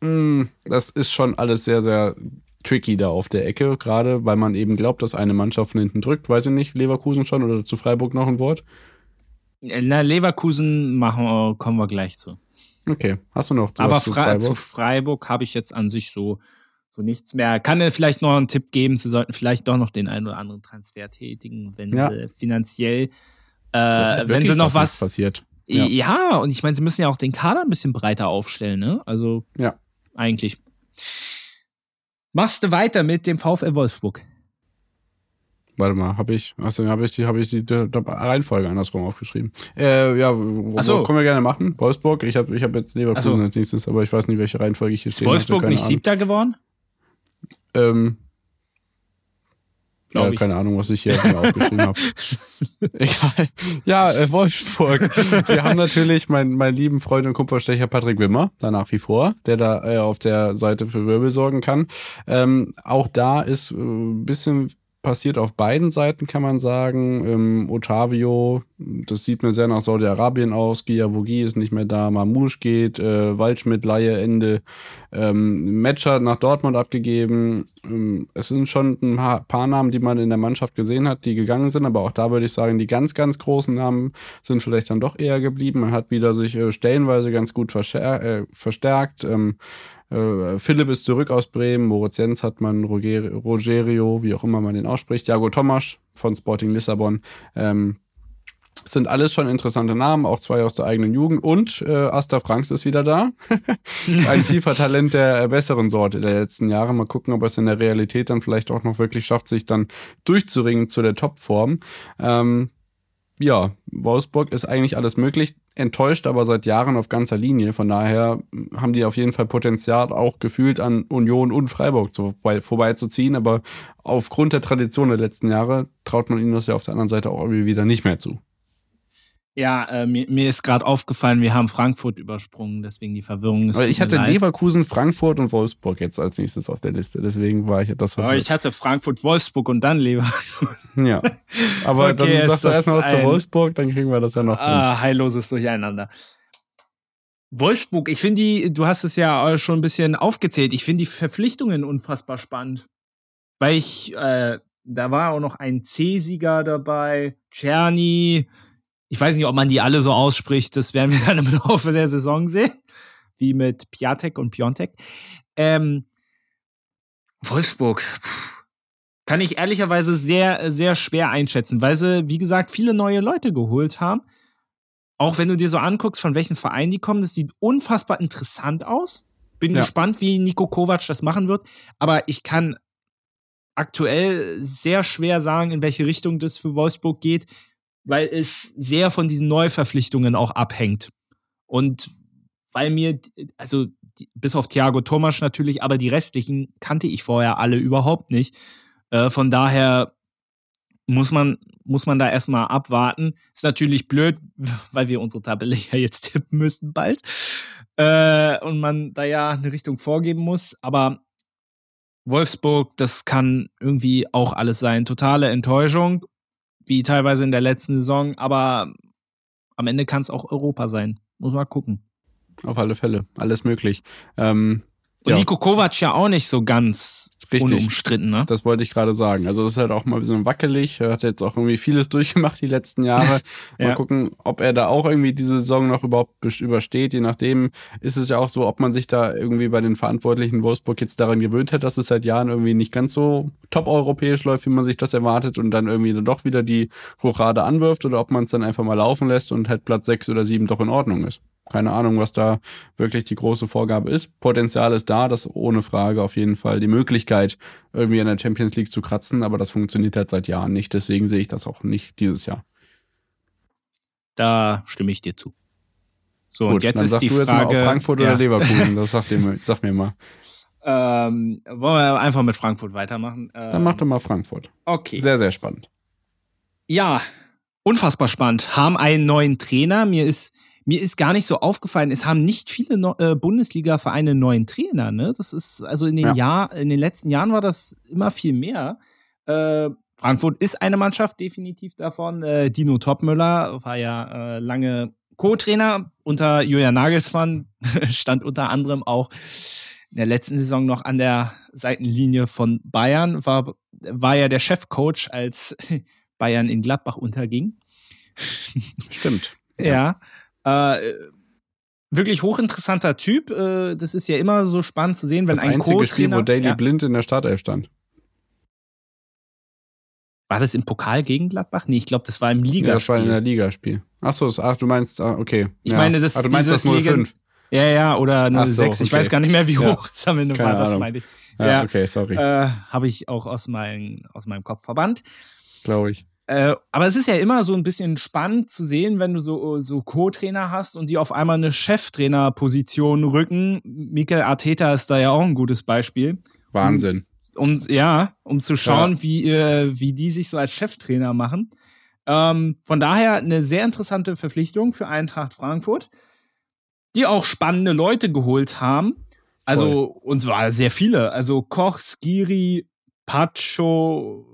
das ist schon alles sehr, sehr tricky da auf der Ecke, gerade weil man eben glaubt, dass eine Mannschaft von hinten drückt. Weiß ich nicht, Leverkusen schon oder zu Freiburg noch ein Wort? Na, Leverkusen machen, kommen wir gleich zu. Okay, hast du noch zu Aber zu Freiburg, zu Freiburg habe ich jetzt an sich so, so nichts mehr. Kann dir vielleicht noch einen Tipp geben, sie sollten vielleicht doch noch den einen oder anderen Transfer tätigen, wenn ja. sie finanziell, äh, wenn sie noch was passiert. Ja. ja, und ich meine, sie müssen ja auch den Kader ein bisschen breiter aufstellen, ne? Also ja. Eigentlich. Machst du weiter mit dem VfL Wolfsburg? Warte mal, habe ich, also habe ich die, habe ich die, die, die, Reihenfolge andersrum aufgeschrieben. Äh, ja, so. können wir gerne machen. Wolfsburg, ich habe, ich habe jetzt Leverkusen so. als nächstes, aber ich weiß nicht, welche Reihenfolge ich hier Ist Wolfsburg nicht Ahnung. siebter geworden? Ähm, ja, keine Ahnung, was ich hier aufgeschrieben habe. (laughs) Egal. Ja, äh, Wolfsburg. Wir haben natürlich meinen mein lieben Freund und Kupferstecher Patrick Wimmer, da nach wie vor, der da äh, auf der Seite für Wirbel sorgen kann. Ähm, auch da ist ein äh, bisschen passiert auf beiden Seiten, kann man sagen. Ähm, Otavio, das sieht mir sehr nach Saudi-Arabien aus. Giavogi ist nicht mehr da. Mamouche geht. Äh, Waldschmidt, Laie, Ende. Ähm, Matcher nach Dortmund abgegeben. Ähm, es sind schon ein paar Namen, die man in der Mannschaft gesehen hat, die gegangen sind. Aber auch da würde ich sagen, die ganz, ganz großen Namen sind vielleicht dann doch eher geblieben. Man hat wieder sich äh, stellenweise ganz gut äh, verstärkt. Ähm, äh, Philipp ist zurück aus Bremen, Moritz Jens hat man, Roger, Rogerio, wie auch immer man den ausspricht, Jago Tomasch von Sporting Lissabon. Ähm, sind alles schon interessante Namen, auch zwei aus der eigenen Jugend. Und äh, Asta Franks ist wieder da. (laughs) Ein FIFA-Talent der besseren Sorte der letzten Jahre. Mal gucken, ob er es in der Realität dann vielleicht auch noch wirklich schafft, sich dann durchzuringen zu der Topform. Ähm, ja, Wolfsburg ist eigentlich alles möglich, enttäuscht aber seit Jahren auf ganzer Linie. Von daher haben die auf jeden Fall Potenzial, auch gefühlt an Union und Freiburg zu, vorbeizuziehen. Aber aufgrund der Tradition der letzten Jahre traut man ihnen das ja auf der anderen Seite auch irgendwie wieder nicht mehr zu. Ja, äh, mir, mir, ist gerade aufgefallen, wir haben Frankfurt übersprungen, deswegen die Verwirrung ist. Aber ich hatte. Leverkusen, Frankfurt und Wolfsburg jetzt als nächstes auf der Liste, deswegen war ich etwas verwirrt. Aber ich hatte Frankfurt, Wolfsburg und dann Leverkusen. (laughs) Ja, aber okay, dann sagst du erstmal was zu Wolfsburg, dann kriegen wir das ja noch. Ah, hin. heilloses Durcheinander. Wolfsburg, ich finde die, du hast es ja schon ein bisschen aufgezählt, ich finde die Verpflichtungen unfassbar spannend. Weil ich, äh, da war auch noch ein C-Sieger dabei, Czerny, ich weiß nicht, ob man die alle so ausspricht, das werden wir (laughs) dann im Laufe der Saison sehen, wie mit Piatek und Piontek. Ähm, Wolfsburg kann ich ehrlicherweise sehr, sehr schwer einschätzen, weil sie, wie gesagt, viele neue Leute geholt haben. Auch wenn du dir so anguckst, von welchen Vereinen die kommen, das sieht unfassbar interessant aus. Bin ja. gespannt, wie Nico Kovac das machen wird. Aber ich kann aktuell sehr schwer sagen, in welche Richtung das für Wolfsburg geht weil es sehr von diesen Neuverpflichtungen auch abhängt. Und weil mir, also bis auf Thiago Thomas natürlich, aber die restlichen kannte ich vorher alle überhaupt nicht. Äh, von daher muss man, muss man da erstmal abwarten. Ist natürlich blöd, (laughs) weil wir unsere Tabelle ja jetzt tippen müssen bald. Äh, und man da ja eine Richtung vorgeben muss. Aber Wolfsburg, das kann irgendwie auch alles sein. Totale Enttäuschung wie teilweise in der letzten Saison, aber am Ende kann es auch Europa sein. Muss man gucken. Auf alle Fälle, alles möglich. Ähm, und ja. Nico Kovac ja auch nicht so ganz Richtig. unumstritten, ne? Das wollte ich gerade sagen. Also das ist halt auch mal ein bisschen wackelig. Er hat jetzt auch irgendwie vieles (laughs) durchgemacht die letzten Jahre. ja. Mal gucken, ob er da auch irgendwie diese Saison noch überhaupt übersteht. Je nachdem ist es ja auch so, ob man sich da irgendwie bei den Verantwortlichen Wolfsburg jetzt daran gewöhnt hat, dass es seit Jahren irgendwie nicht ganz so top europäisch läuft, wie man sich das erwartet und dann irgendwie dann doch wieder die Hochrade anwirft oder ob man es dann einfach mal laufen lässt und halt Platz sechs oder sieben doch in Ordnung ist. Keine Ahnung, was da wirklich die große Vorgabe ist. Potenzial ist da, das ohne Frage auf jeden Fall die Möglichkeit, irgendwie in der Champions League zu kratzen, aber das funktioniert halt seit Jahren nicht. Deswegen sehe ich das auch nicht dieses Jahr. Da stimme ich dir zu. So, Gut, und jetzt ist die Frage. Frankfurt ja. oder Leverkusen, (laughs) das sag, dir, sag mir mal. Ähm, wollen wir einfach mit Frankfurt weitermachen? Ähm, Dann mach doch mal Frankfurt. Okay. Sehr, sehr spannend. Ja, unfassbar spannend. Haben einen neuen Trainer. Mir ist, mir ist gar nicht so aufgefallen, es haben nicht viele no äh, Bundesliga-Vereine neuen Trainer. Ne? Das ist, also in den, ja. Jahr, in den letzten Jahren war das immer viel mehr. Äh, Frankfurt ist eine Mannschaft definitiv davon. Äh, Dino Topmüller war ja äh, lange Co-Trainer unter Julian Nagelsmann, (laughs) stand unter anderem auch in der letzten Saison noch an der Seitenlinie von Bayern, war, war ja der Chefcoach, als (laughs) Bayern in Gladbach unterging. Stimmt. ja. Ja. Äh, wirklich hochinteressanter Typ. Äh, das ist ja immer so spannend zu sehen, wenn das ein einzige Spiel, wo Daily ja. Blind in der Startelf stand. War das im Pokal gegen Gladbach? Nee, ich glaube, das war im Ligaspiel. Ja, das war in der Ligaspiel. Achso, ach, du meinst, ah, okay. Ich ja. meine, das, ach, du meinst das 05. Ja, ja, oder 06. So, okay. Ich weiß gar nicht mehr, wie hoch es am Ende war. Das meinte ich. Ja, ja, okay, sorry. Äh, Habe ich auch aus, mein, aus meinem Kopf verbannt. Glaube ich. Äh, aber es ist ja immer so ein bisschen spannend zu sehen, wenn du so, so Co-Trainer hast und die auf einmal eine Cheftrainerposition rücken. Mikel Arteta ist da ja auch ein gutes Beispiel. Wahnsinn um ja, um zu schauen, ja. wie, äh, wie die sich so als Cheftrainer machen. Ähm, von daher eine sehr interessante Verpflichtung für Eintracht Frankfurt, die auch spannende Leute geholt haben. Also, Voll. und zwar sehr viele. Also Koch, Skiri, Pacho,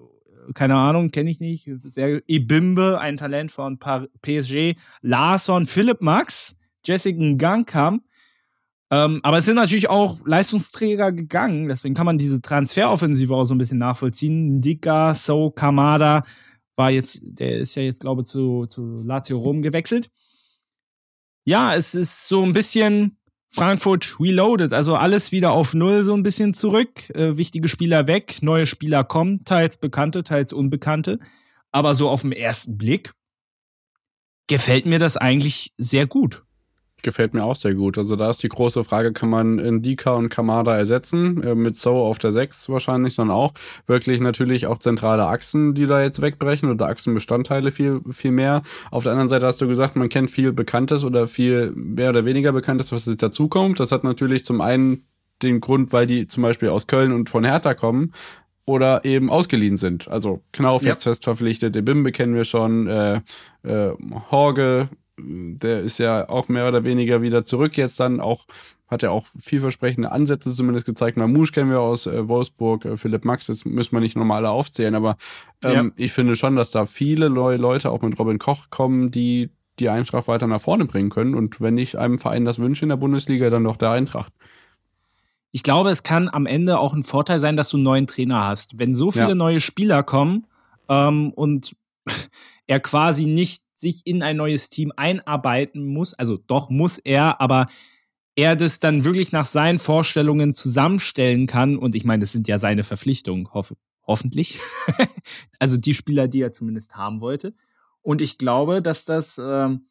keine Ahnung, kenne ich nicht. Sehr, Ebimbe, ein Talent von PSG, Larson, Philipp Max, Jessica Gangkam, ähm, aber es sind natürlich auch Leistungsträger gegangen, deswegen kann man diese Transferoffensive auch so ein bisschen nachvollziehen. Dika, So, Kamada war jetzt, der ist ja jetzt, glaube ich, zu, zu Lazio Rom gewechselt. Ja, es ist so ein bisschen Frankfurt reloaded, also alles wieder auf Null so ein bisschen zurück. Äh, wichtige Spieler weg, neue Spieler kommen, teils bekannte, teils unbekannte. Aber so auf den ersten Blick gefällt mir das eigentlich sehr gut gefällt mir auch sehr gut. Also da ist die große Frage, kann man Indika und Kamada ersetzen? Äh, mit So auf der 6 wahrscheinlich dann auch. Wirklich natürlich auch zentrale Achsen, die da jetzt wegbrechen oder Achsenbestandteile viel, viel mehr. Auf der anderen Seite hast du gesagt, man kennt viel Bekanntes oder viel mehr oder weniger Bekanntes, was jetzt dazukommt. Das hat natürlich zum einen den Grund, weil die zum Beispiel aus Köln und von Hertha kommen oder eben ausgeliehen sind. Also Knauf ja. jetzt fest verpflichtet, Bimbe kennen wir schon, äh, äh, Horge der ist ja auch mehr oder weniger wieder zurück jetzt dann auch hat ja auch vielversprechende Ansätze zumindest gezeigt. Mamouche kennen wir aus äh, Wolfsburg, äh, Philipp Max, jetzt müssen wir nicht normale aufzählen, aber ähm, ja. ich finde schon, dass da viele neue Leute auch mit Robin Koch kommen, die die Eintracht weiter nach vorne bringen können. Und wenn ich einem Verein das wünsche in der Bundesliga, dann doch der Eintracht. Ich glaube, es kann am Ende auch ein Vorteil sein, dass du einen neuen Trainer hast. Wenn so viele ja. neue Spieler kommen ähm, und er quasi nicht sich in ein neues Team einarbeiten muss. Also doch muss er, aber er das dann wirklich nach seinen Vorstellungen zusammenstellen kann. Und ich meine, das sind ja seine Verpflichtungen, hoff hoffentlich. (laughs) also die Spieler, die er zumindest haben wollte. Und ich glaube, dass das ähm,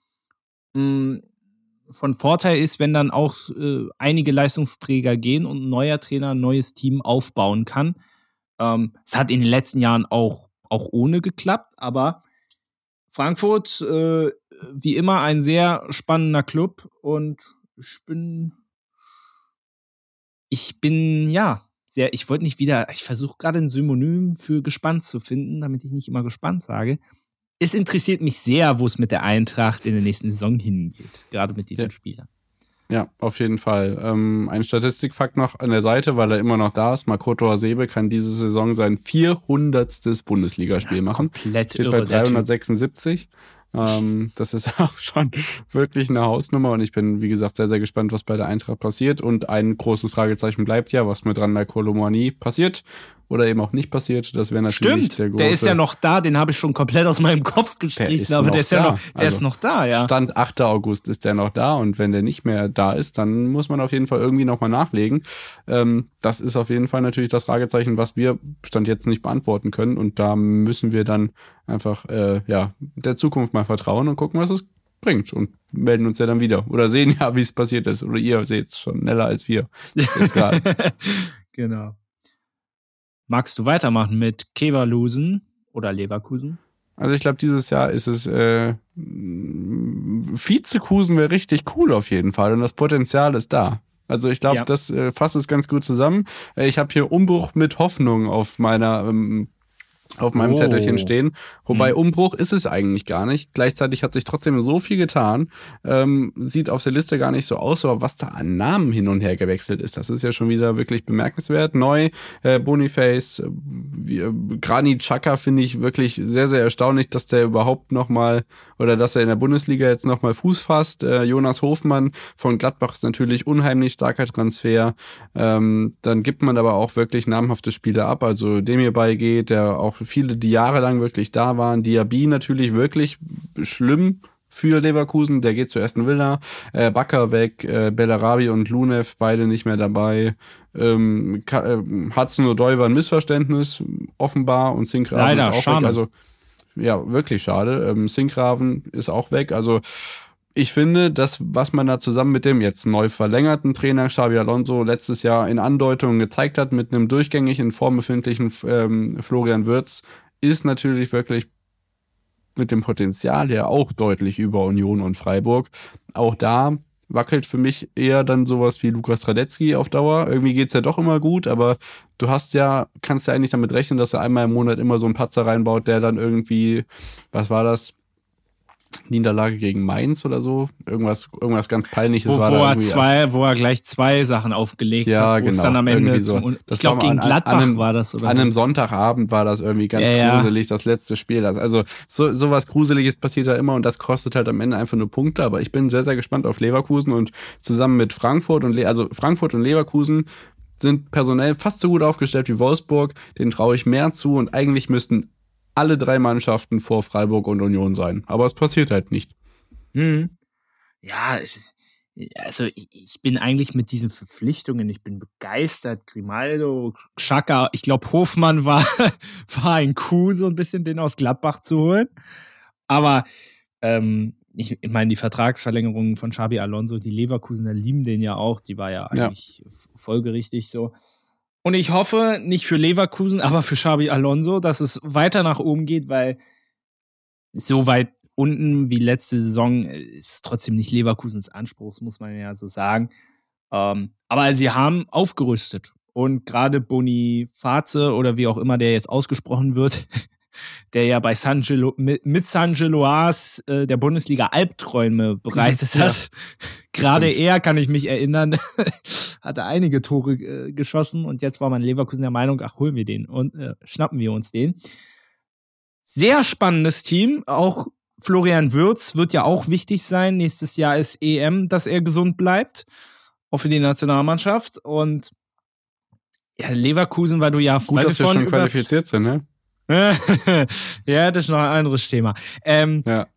von Vorteil ist, wenn dann auch äh, einige Leistungsträger gehen und ein neuer Trainer ein neues Team aufbauen kann. Ähm, es hat in den letzten Jahren auch, auch ohne geklappt, aber Frankfurt, äh, wie immer, ein sehr spannender Club und ich bin, ich bin, ja, sehr, ich wollte nicht wieder, ich versuche gerade ein Synonym für gespannt zu finden, damit ich nicht immer gespannt sage. Es interessiert mich sehr, wo es mit der Eintracht in der nächsten Saison hingeht, gerade mit diesen ja. Spielern. Ja, auf jeden Fall. Ähm, ein Statistikfakt noch an der Seite, weil er immer noch da ist. Makoto Hasebe kann diese Saison sein 400. Bundesligaspiel ja, machen. Komplett Steht bei 376. Ähm, das ist (laughs) auch schon wirklich eine Hausnummer und ich bin, wie gesagt, sehr, sehr gespannt, was bei der Eintracht passiert. Und ein großes Fragezeichen bleibt ja, was mit Randa Kolomani passiert oder eben auch nicht passiert. Das wäre natürlich Stimmt, der große. Der ist ja noch da, den habe ich schon komplett aus meinem Kopf gestrichen, der aber der ist da. ja noch, der also ist noch da, ja. Stand 8. August ist der noch da und wenn der nicht mehr da ist, dann muss man auf jeden Fall irgendwie nochmal nachlegen. Ähm, das ist auf jeden Fall natürlich das Fragezeichen, was wir Stand jetzt nicht beantworten können und da müssen wir dann einfach äh, ja der Zukunft mal vertrauen und gucken, was es bringt und melden uns ja dann wieder oder sehen ja, (laughs) wie es passiert ist oder ihr seht es schon schneller als wir. (laughs) genau. Magst du weitermachen mit Keverlusen oder Leverkusen? Also ich glaube, dieses Jahr ist es äh, Vizekusen wäre richtig cool auf jeden Fall und das Potenzial ist da. Also ich glaube, ja. das äh, fasst es ganz gut zusammen. Äh, ich habe hier Umbruch mit Hoffnung auf meiner ähm, auf meinem oh. Zettelchen stehen. Wobei hm. Umbruch ist es eigentlich gar nicht. Gleichzeitig hat sich trotzdem so viel getan. Ähm, sieht auf der Liste gar nicht so aus, aber was da an Namen hin und her gewechselt ist, das ist ja schon wieder wirklich bemerkenswert. Neu, äh, Boniface, äh, Granit Xhaka finde ich wirklich sehr, sehr erstaunlich, dass der überhaupt nochmal oder dass er in der Bundesliga jetzt nochmal Fuß fasst. Äh, Jonas Hofmann von Gladbach ist natürlich unheimlich starker Transfer. Ähm, dann gibt man aber auch wirklich namhafte Spiele ab. Also dem hierbei geht, der auch viele, die jahrelang wirklich da waren. Diaby natürlich wirklich schlimm für Leverkusen. Der geht zu Aston Villa. Äh, Bakker weg, äh, Bellarabi und Lunev beide nicht mehr dabei. Ähm, äh, Hudson Odoi war ein Missverständnis, offenbar. Und Sinkraven ist auch schade. weg. Also, ja, wirklich schade. Ähm, Sinkraven ist auch weg. Also, ich finde, das, was man da zusammen mit dem jetzt neu verlängerten Trainer Xabi Alonso letztes Jahr in Andeutungen gezeigt hat, mit einem durchgängig in Form befindlichen ähm, Florian Würz, ist natürlich wirklich mit dem Potenzial ja auch deutlich über Union und Freiburg. Auch da wackelt für mich eher dann sowas wie Lukas Radetzky auf Dauer. Irgendwie geht's ja doch immer gut, aber du hast ja, kannst ja eigentlich damit rechnen, dass er einmal im Monat immer so einen Patzer reinbaut, der dann irgendwie, was war das, Niederlage gegen Mainz oder so. Irgendwas, irgendwas ganz peinliches wo, war wo da er zwei, wo er gleich zwei Sachen aufgelegt ja, hat, wo genau, es dann am Ende so. zum, ich glaube gegen Gladbach an einem, war das oder an einem Sonntagabend war das irgendwie ganz ja, gruselig das letzte Spiel. Das, also so sowas gruseliges passiert ja immer und das kostet halt am Ende einfach nur Punkte. Aber ich bin sehr sehr gespannt auf Leverkusen und zusammen mit Frankfurt und Le also Frankfurt und Leverkusen sind personell fast so gut aufgestellt wie Wolfsburg. Den traue ich mehr zu und eigentlich müssten alle drei Mannschaften vor Freiburg und Union sein. Aber es passiert halt nicht. Hm. Ja, also ich, ich, bin eigentlich mit diesen Verpflichtungen, ich bin begeistert. Grimaldo, Schaka, ich glaube Hofmann war, (laughs) war ein Coup, so ein bisschen den aus Gladbach zu holen. Aber ähm, ich, meine, die Vertragsverlängerungen von Xabi Alonso, die Leverkusener lieben den ja auch, die war ja eigentlich ja. folgerichtig so. Und ich hoffe, nicht für Leverkusen, aber für Xabi Alonso, dass es weiter nach oben geht, weil so weit unten wie letzte Saison ist trotzdem nicht Leverkusens Anspruch, muss man ja so sagen. Ähm, aber sie haben aufgerüstet. Und gerade Boniface oder wie auch immer der jetzt ausgesprochen wird, (laughs) der ja bei San Gelo, mit, mit San Geloas äh, der Bundesliga Albträume bereitet (laughs) ja, hat. Gerade er, kann ich mich erinnern, (laughs) hatte einige Tore äh, geschossen und jetzt war man Leverkusen der Meinung, ach, holen wir den und äh, schnappen wir uns den. Sehr spannendes Team. Auch Florian Würz wird ja auch wichtig sein. Nächstes Jahr ist EM, dass er gesund bleibt. Auch für die Nationalmannschaft. Und ja, Leverkusen, weil du ja Gut, dass wir schon qualifiziert sind, ne? (laughs) ja, das ist noch ein anderes Thema. Ähm, ja.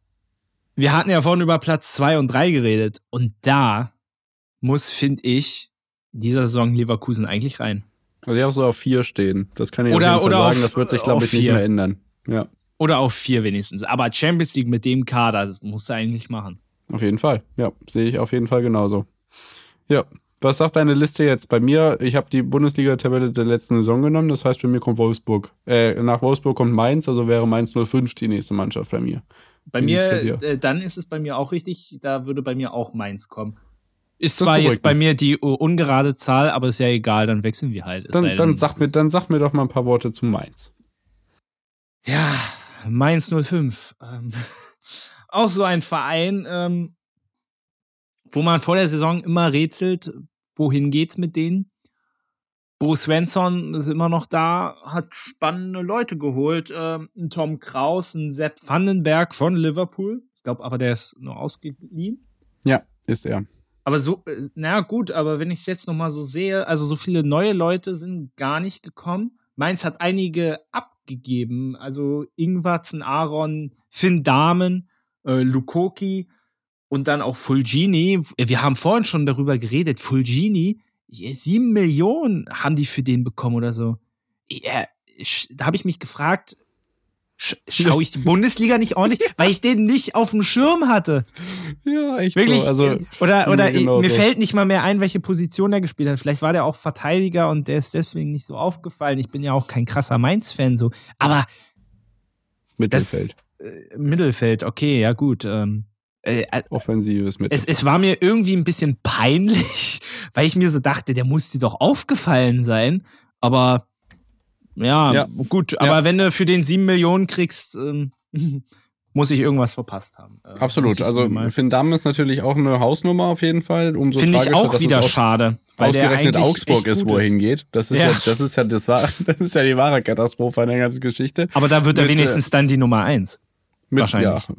Wir hatten ja vorhin über Platz zwei und drei geredet. Und da muss, finde ich, dieser Saison Leverkusen eigentlich rein. Also ich habe so auf vier stehen. Das kann ich oder, auf jeden Fall sagen. Auf, das wird sich, glaube ich, vier. nicht mehr ändern. Ja. Oder auf vier wenigstens. Aber Champions League mit dem Kader, das musst du eigentlich machen. Auf jeden Fall. Ja, sehe ich auf jeden Fall genauso. Ja, was sagt deine Liste jetzt? Bei mir, ich habe die Bundesliga-Tabelle der letzten Saison genommen, das heißt, bei mir kommt Wolfsburg. Äh, nach Wolfsburg kommt Mainz, also wäre Mainz 05 die nächste Mannschaft bei mir. Bei Wie mir, bei äh, dann ist es bei mir auch richtig, da würde bei mir auch Mainz kommen. Ist zwar jetzt bei mir die ungerade Zahl, aber ist ja egal, dann wechseln wir halt. Dann, dann, sag mir, dann sag mir doch mal ein paar Worte zu Mainz. Ja, Mainz 05. Ähm, (laughs) auch so ein Verein, ähm, wo man vor der Saison immer rätselt, wohin geht's mit denen. Bo Svensson ist immer noch da, hat spannende Leute geholt. Ähm, Tom Kraus, ein Sepp Vandenberg von Liverpool. Ich glaube aber, der ist nur ausgeliehen. Ja, ist er. Aber so, äh, na gut, aber wenn ich es jetzt nochmal so sehe, also so viele neue Leute sind gar nicht gekommen. Mainz hat einige abgegeben. Also Ingwarzen, Aaron, Finn Dahmen, äh, Lukoki. Und dann auch Fulgini. Wir haben vorhin schon darüber geredet. Fulgini, sieben Millionen haben die für den bekommen oder so. Ja, da habe ich mich gefragt, schaue ich die Bundesliga nicht ordentlich, (laughs) weil ich den nicht auf dem Schirm hatte. Ja, echt Wirklich, so. Also, oder oder genau mir so. fällt nicht mal mehr ein, welche Position er gespielt hat. Vielleicht war der auch Verteidiger und der ist deswegen nicht so aufgefallen. Ich bin ja auch kein krasser Mainz-Fan so. Aber Mittelfeld. Das, äh, Mittelfeld, okay, ja gut. Ähm, äh, äh, offensives Mittel. Es, es war mir irgendwie ein bisschen peinlich, (laughs) weil ich mir so dachte, der muss dir doch aufgefallen sein. Aber ja, ja. gut, aber ja. wenn du für den sieben Millionen kriegst, ähm, (laughs) muss ich irgendwas verpasst haben. Äh, Absolut. Also Finn Damm ist natürlich auch eine Hausnummer auf jeden Fall. Umso Finde ich auch wieder schade. Weil ausgerechnet Augsburg ist, wo er hingeht. Das ist ja. ja. das ist ja, das war, (laughs) das ist ja die wahre Katastrophe an der ganzen Geschichte. Aber da wird er Mit, wenigstens dann die Nummer eins. Mit, Wahrscheinlich. Ja,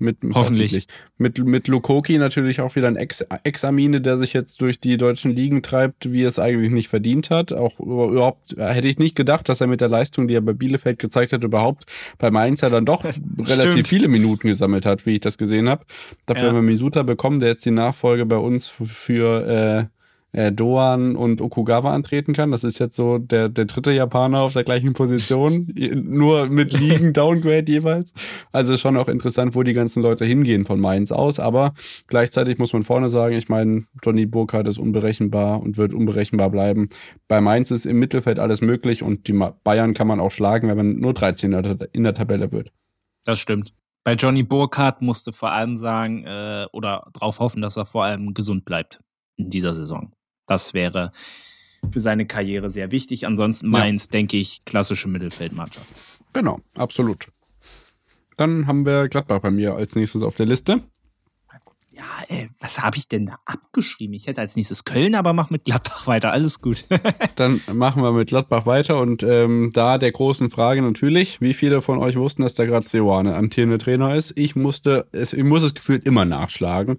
mit, hoffentlich. hoffentlich. Mit, mit Lukoki natürlich auch wieder ein Ex-Amine, der sich jetzt durch die deutschen Ligen treibt, wie es eigentlich nicht verdient hat. Auch überhaupt hätte ich nicht gedacht, dass er mit der Leistung, die er bei Bielefeld gezeigt hat, überhaupt bei Mainz ja dann doch (laughs) relativ viele Minuten gesammelt hat, wie ich das gesehen habe. Dafür ja. haben wir Misuta bekommen, der jetzt die Nachfolge bei uns für äh, äh, Doan und Okugawa antreten kann. Das ist jetzt so der, der dritte Japaner auf der gleichen Position, (laughs) nur mit Ligen Downgrade jeweils. Also schon auch interessant, wo die ganzen Leute hingehen von Mainz aus. Aber gleichzeitig muss man vorne sagen, ich meine, Johnny Burkhardt ist unberechenbar und wird unberechenbar bleiben. Bei Mainz ist im Mittelfeld alles möglich und die Bayern kann man auch schlagen, wenn man nur 13 in der Tabelle wird. Das stimmt. Bei Johnny Burkhardt musste vor allem sagen äh, oder darauf hoffen, dass er vor allem gesund bleibt in dieser Saison. Das wäre für seine Karriere sehr wichtig. Ansonsten Mainz, ja. denke ich, klassische Mittelfeldmannschaft. Genau, absolut. Dann haben wir Gladbach bei mir als nächstes auf der Liste. Ja, ey, was habe ich denn da abgeschrieben? Ich hätte als nächstes Köln, aber mach mit Gladbach weiter. Alles gut. (laughs) Dann machen wir mit Gladbach weiter und ähm, da der großen Frage natürlich, wie viele von euch wussten, dass der gerade Seoane amtierende Trainer ist? Ich musste, es, ich muss es gefühlt immer nachschlagen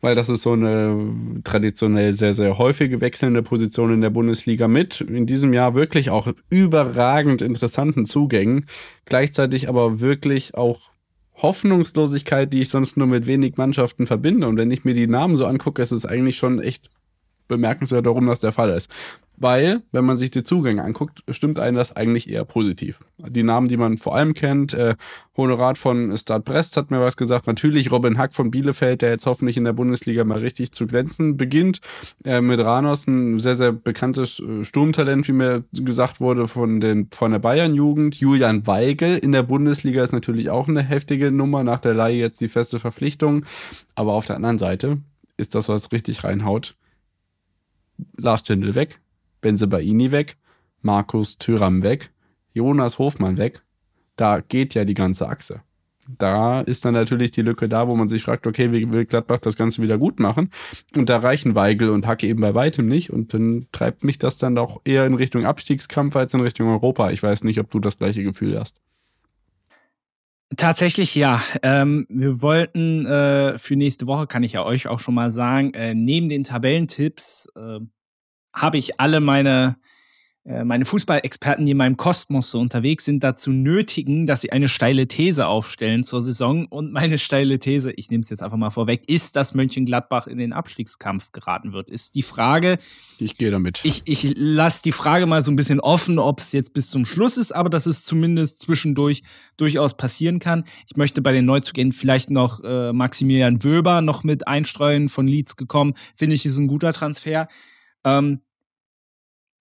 weil das ist so eine traditionell sehr, sehr häufige wechselnde Position in der Bundesliga mit. In diesem Jahr wirklich auch überragend interessanten Zugängen, gleichzeitig aber wirklich auch Hoffnungslosigkeit, die ich sonst nur mit wenig Mannschaften verbinde. Und wenn ich mir die Namen so angucke, ist es eigentlich schon echt bemerkenswert, warum das der Fall ist. Weil, wenn man sich die Zugänge anguckt, stimmt einen das eigentlich eher positiv. Die Namen, die man vor allem kennt, äh, Honorat von Start Brest hat mir was gesagt. Natürlich Robin Hack von Bielefeld, der jetzt hoffentlich in der Bundesliga mal richtig zu glänzen beginnt. Äh, mit Ranos ein sehr, sehr bekanntes äh, Sturmtalent, wie mir gesagt wurde, von, den, von der Bayern-Jugend. Julian Weigel in der Bundesliga ist natürlich auch eine heftige Nummer. Nach der Leihe jetzt die feste Verpflichtung. Aber auf der anderen Seite ist das, was richtig reinhaut. Lars Stindl weg, Benzebaini weg, Markus Thüram weg, Jonas Hofmann weg. Da geht ja die ganze Achse. Da ist dann natürlich die Lücke da, wo man sich fragt, okay, wie will Gladbach das Ganze wieder gut machen? Und da reichen Weigel und Hacke eben bei weitem nicht. Und dann treibt mich das dann doch eher in Richtung Abstiegskampf als in Richtung Europa. Ich weiß nicht, ob du das gleiche Gefühl hast. Tatsächlich ja. Ähm, wir wollten äh, für nächste Woche, kann ich ja euch auch schon mal sagen, äh, neben den Tabellentipps äh, habe ich alle meine äh, meine Fußballexperten, die in meinem Kosmos so unterwegs sind, dazu nötigen, dass sie eine steile These aufstellen zur Saison. Und meine steile These, ich nehme es jetzt einfach mal vorweg, ist, dass Mönchengladbach in den Abstiegskampf geraten wird. Ist die Frage. Ich gehe damit. Ich, ich lasse die Frage mal so ein bisschen offen, ob es jetzt bis zum Schluss ist, aber dass es zumindest zwischendurch durchaus passieren kann. Ich möchte bei den Neuzugängen vielleicht noch äh, Maximilian Wöber noch mit einstreuen von Leeds gekommen. Finde ich, ist ein guter Transfer. Ähm,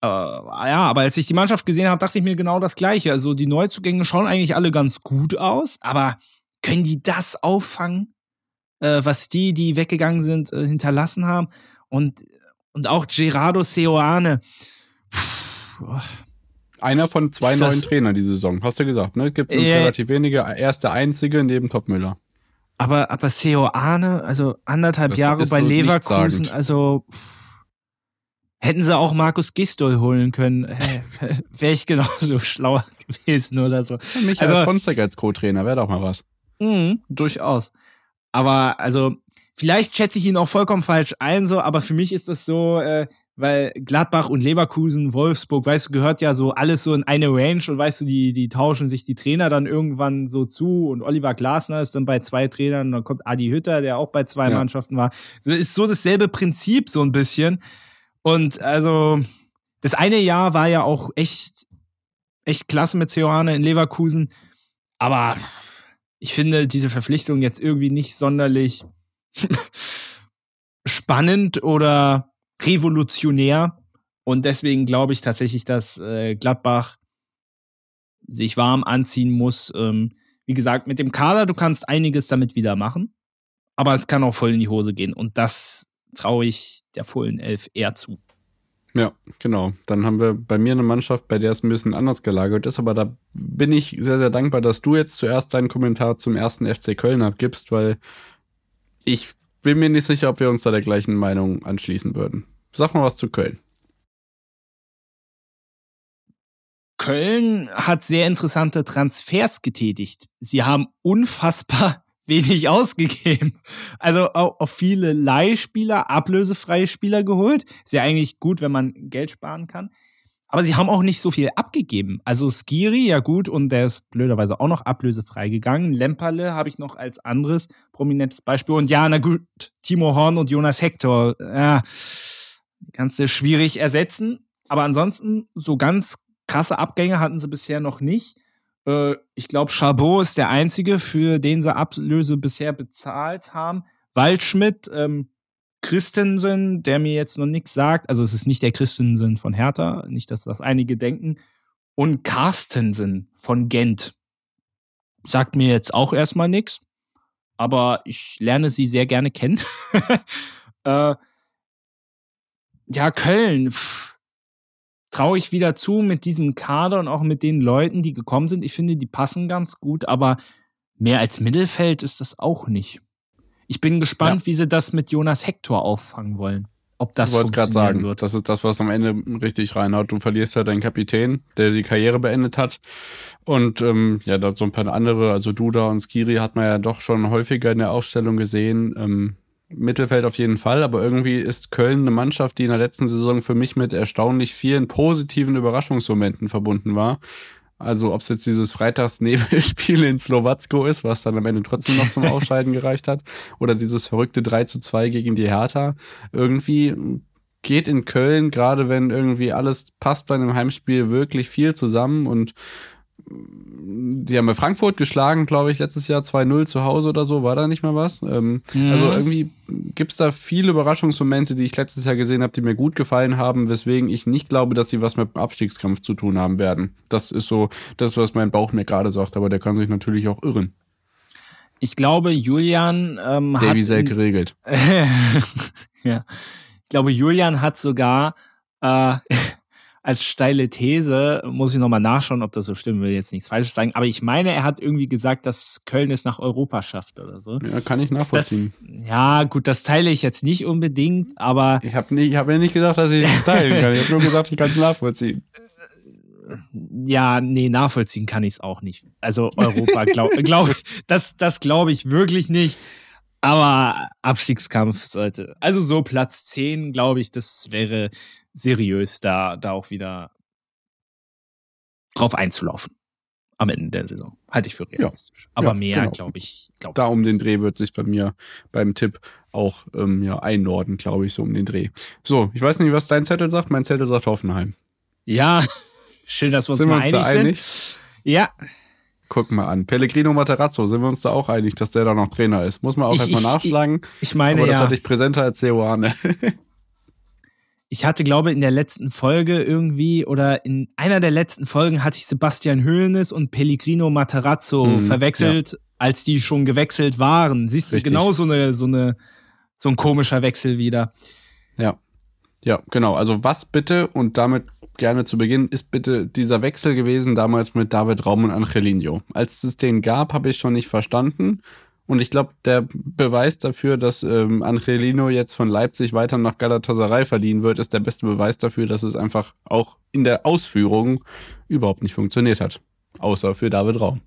äh, ja, aber als ich die Mannschaft gesehen habe, dachte ich mir genau das Gleiche. Also die Neuzugänge schauen eigentlich alle ganz gut aus, aber können die das auffangen, äh, was die, die weggegangen sind, äh, hinterlassen haben? Und, und auch Gerardo Seoane. Einer von zwei neuen Trainern diese Saison, hast du gesagt, ne? Gibt es äh, relativ wenige. Er ist der einzige neben Topmüller. Aber, aber Seoane, also anderthalb das Jahre bei so Leverkusen, also. Pff, Hätten sie auch Markus Gistol holen können, (laughs) wäre ich genauso schlauer gewesen oder so. Michael also, Fonsek als Co-Trainer wäre doch mal was. Mh, durchaus. Aber also, vielleicht schätze ich ihn auch vollkommen falsch ein, so, aber für mich ist das so, äh, weil Gladbach und Leverkusen, Wolfsburg, weißt du, gehört ja so alles so in eine Range und weißt du, die, die tauschen sich die Trainer dann irgendwann so zu und Oliver Glasner ist dann bei zwei Trainern und dann kommt Adi Hütter, der auch bei zwei ja. Mannschaften war. Ist so dasselbe Prinzip so ein bisschen. Und also, das eine Jahr war ja auch echt, echt klasse mit Ceoane in Leverkusen. Aber ich finde diese Verpflichtung jetzt irgendwie nicht sonderlich (laughs) spannend oder revolutionär. Und deswegen glaube ich tatsächlich, dass äh, Gladbach sich warm anziehen muss. Ähm, wie gesagt, mit dem Kader, du kannst einiges damit wieder machen. aber es kann auch voll in die Hose gehen. Und das traue ich der Fohlen Elf eher zu. Ja, genau. Dann haben wir bei mir eine Mannschaft, bei der es ein bisschen anders gelagert ist, aber da bin ich sehr, sehr dankbar, dass du jetzt zuerst deinen Kommentar zum ersten FC Köln abgibst, weil ich bin mir nicht sicher, ob wir uns da der gleichen Meinung anschließen würden. Sag mal was zu Köln. Köln hat sehr interessante Transfers getätigt. Sie haben unfassbar wenig (laughs) ausgegeben. Also auch, viele Leihspieler, ablösefreie Spieler geholt. Ist ja eigentlich gut, wenn man Geld sparen kann. Aber sie haben auch nicht so viel abgegeben. Also Skiri, ja gut, und der ist blöderweise auch noch ablösefrei gegangen. Lemperle habe ich noch als anderes prominentes Beispiel. Und ja, na gut, Timo Horn und Jonas Hector, ja, kannst du schwierig ersetzen. Aber ansonsten, so ganz krasse Abgänge hatten sie bisher noch nicht. Äh, ich glaube, Chabot ist der einzige, für den sie Ablöse bisher bezahlt haben. Waldschmidt, ähm, Christensen, der mir jetzt noch nichts sagt. Also es ist nicht der Christensen von Hertha, nicht, dass das einige denken. Und Carstensen von Gent. Sagt mir jetzt auch erstmal nichts, aber ich lerne sie sehr gerne kennen. (laughs) äh, ja, Köln. Pff traue ich wieder zu mit diesem Kader und auch mit den Leuten, die gekommen sind. Ich finde, die passen ganz gut, aber mehr als Mittelfeld ist das auch nicht. Ich bin gespannt, ja. wie sie das mit Jonas Hector auffangen wollen. Ob das ich gerade sagen, wird. das ist das, was am Ende richtig reinhaut. Du verlierst ja deinen Kapitän, der die Karriere beendet hat. Und ähm, ja, da so ein paar andere, also Duda und Skiri hat man ja doch schon häufiger in der Ausstellung gesehen. Ähm, Mittelfeld auf jeden Fall, aber irgendwie ist Köln eine Mannschaft, die in der letzten Saison für mich mit erstaunlich vielen positiven Überraschungsmomenten verbunden war. Also ob es jetzt dieses Freitagsnebelspiel in Slowacko ist, was dann am Ende trotzdem noch zum (laughs) Ausscheiden gereicht hat, oder dieses verrückte 3 zu 2 gegen die Hertha. Irgendwie geht in Köln, gerade wenn irgendwie alles passt bei einem Heimspiel, wirklich viel zusammen und die haben bei Frankfurt geschlagen, glaube ich, letztes Jahr 2-0 zu Hause oder so, war da nicht mal was. Ähm, mhm. Also irgendwie gibt es da viele Überraschungsmomente, die ich letztes Jahr gesehen habe, die mir gut gefallen haben, weswegen ich nicht glaube, dass sie was mit dem Abstiegskampf zu tun haben werden. Das ist so das, was mein Bauch mir gerade sagt, aber der kann sich natürlich auch irren. Ich glaube, Julian ähm, Davy hat. Selke geregelt. (laughs) ja. Ich glaube, Julian hat sogar äh, (laughs) als steile These, muss ich nochmal nachschauen, ob das so stimmt, will jetzt nichts Falsches sagen, aber ich meine, er hat irgendwie gesagt, dass Köln es nach Europa schafft oder so. Ja, kann ich nachvollziehen. Das, ja, gut, das teile ich jetzt nicht unbedingt, aber. Ich habe nicht, ich hab ja nicht gesagt, dass ich es teilen kann. Ich habe nur gesagt, ich kann es nachvollziehen. Ja, nee, nachvollziehen kann ich es auch nicht. Also Europa, glaube (laughs) glaub ich, das, das glaube ich wirklich nicht. Aber Abstiegskampf sollte. Also so Platz 10, glaube ich, das wäre seriös, da, da auch wieder drauf einzulaufen. Am Ende der Saison. Halte ich für realistisch. Ja, Aber ja, mehr, genau. glaube ich. Glaub da um den Dreh wird sich bei mir beim Tipp auch ähm, ja, einnorden, glaube ich, so um den Dreh. So, ich weiß nicht, was dein Zettel sagt. Mein Zettel sagt Hoffenheim. Ja, (laughs) schön, dass wir uns sind mal wir uns einig, einig sind. Ja, Guck mal an. Pellegrino Materazzo, sind wir uns da auch einig, dass der da noch Trainer ist? Muss man auch erstmal nachschlagen. Ich, ich meine, aber das ja. hatte ich präsenter als Ceoane. (laughs) ich hatte, glaube in der letzten Folge irgendwie oder in einer der letzten Folgen hatte ich Sebastian Hoeneß und Pellegrino Materazzo mhm, verwechselt, ja. als die schon gewechselt waren. Siehst du, genau so eine, so eine, so ein komischer Wechsel wieder. Ja. Ja, genau. Also was bitte, und damit gerne zu Beginn, ist bitte dieser Wechsel gewesen damals mit David Raum und Angelino. Als es den gab, habe ich schon nicht verstanden. Und ich glaube, der Beweis dafür, dass ähm, Angelino jetzt von Leipzig weiter nach Galatasaray verliehen wird, ist der beste Beweis dafür, dass es einfach auch in der Ausführung überhaupt nicht funktioniert hat. Außer für David Raum.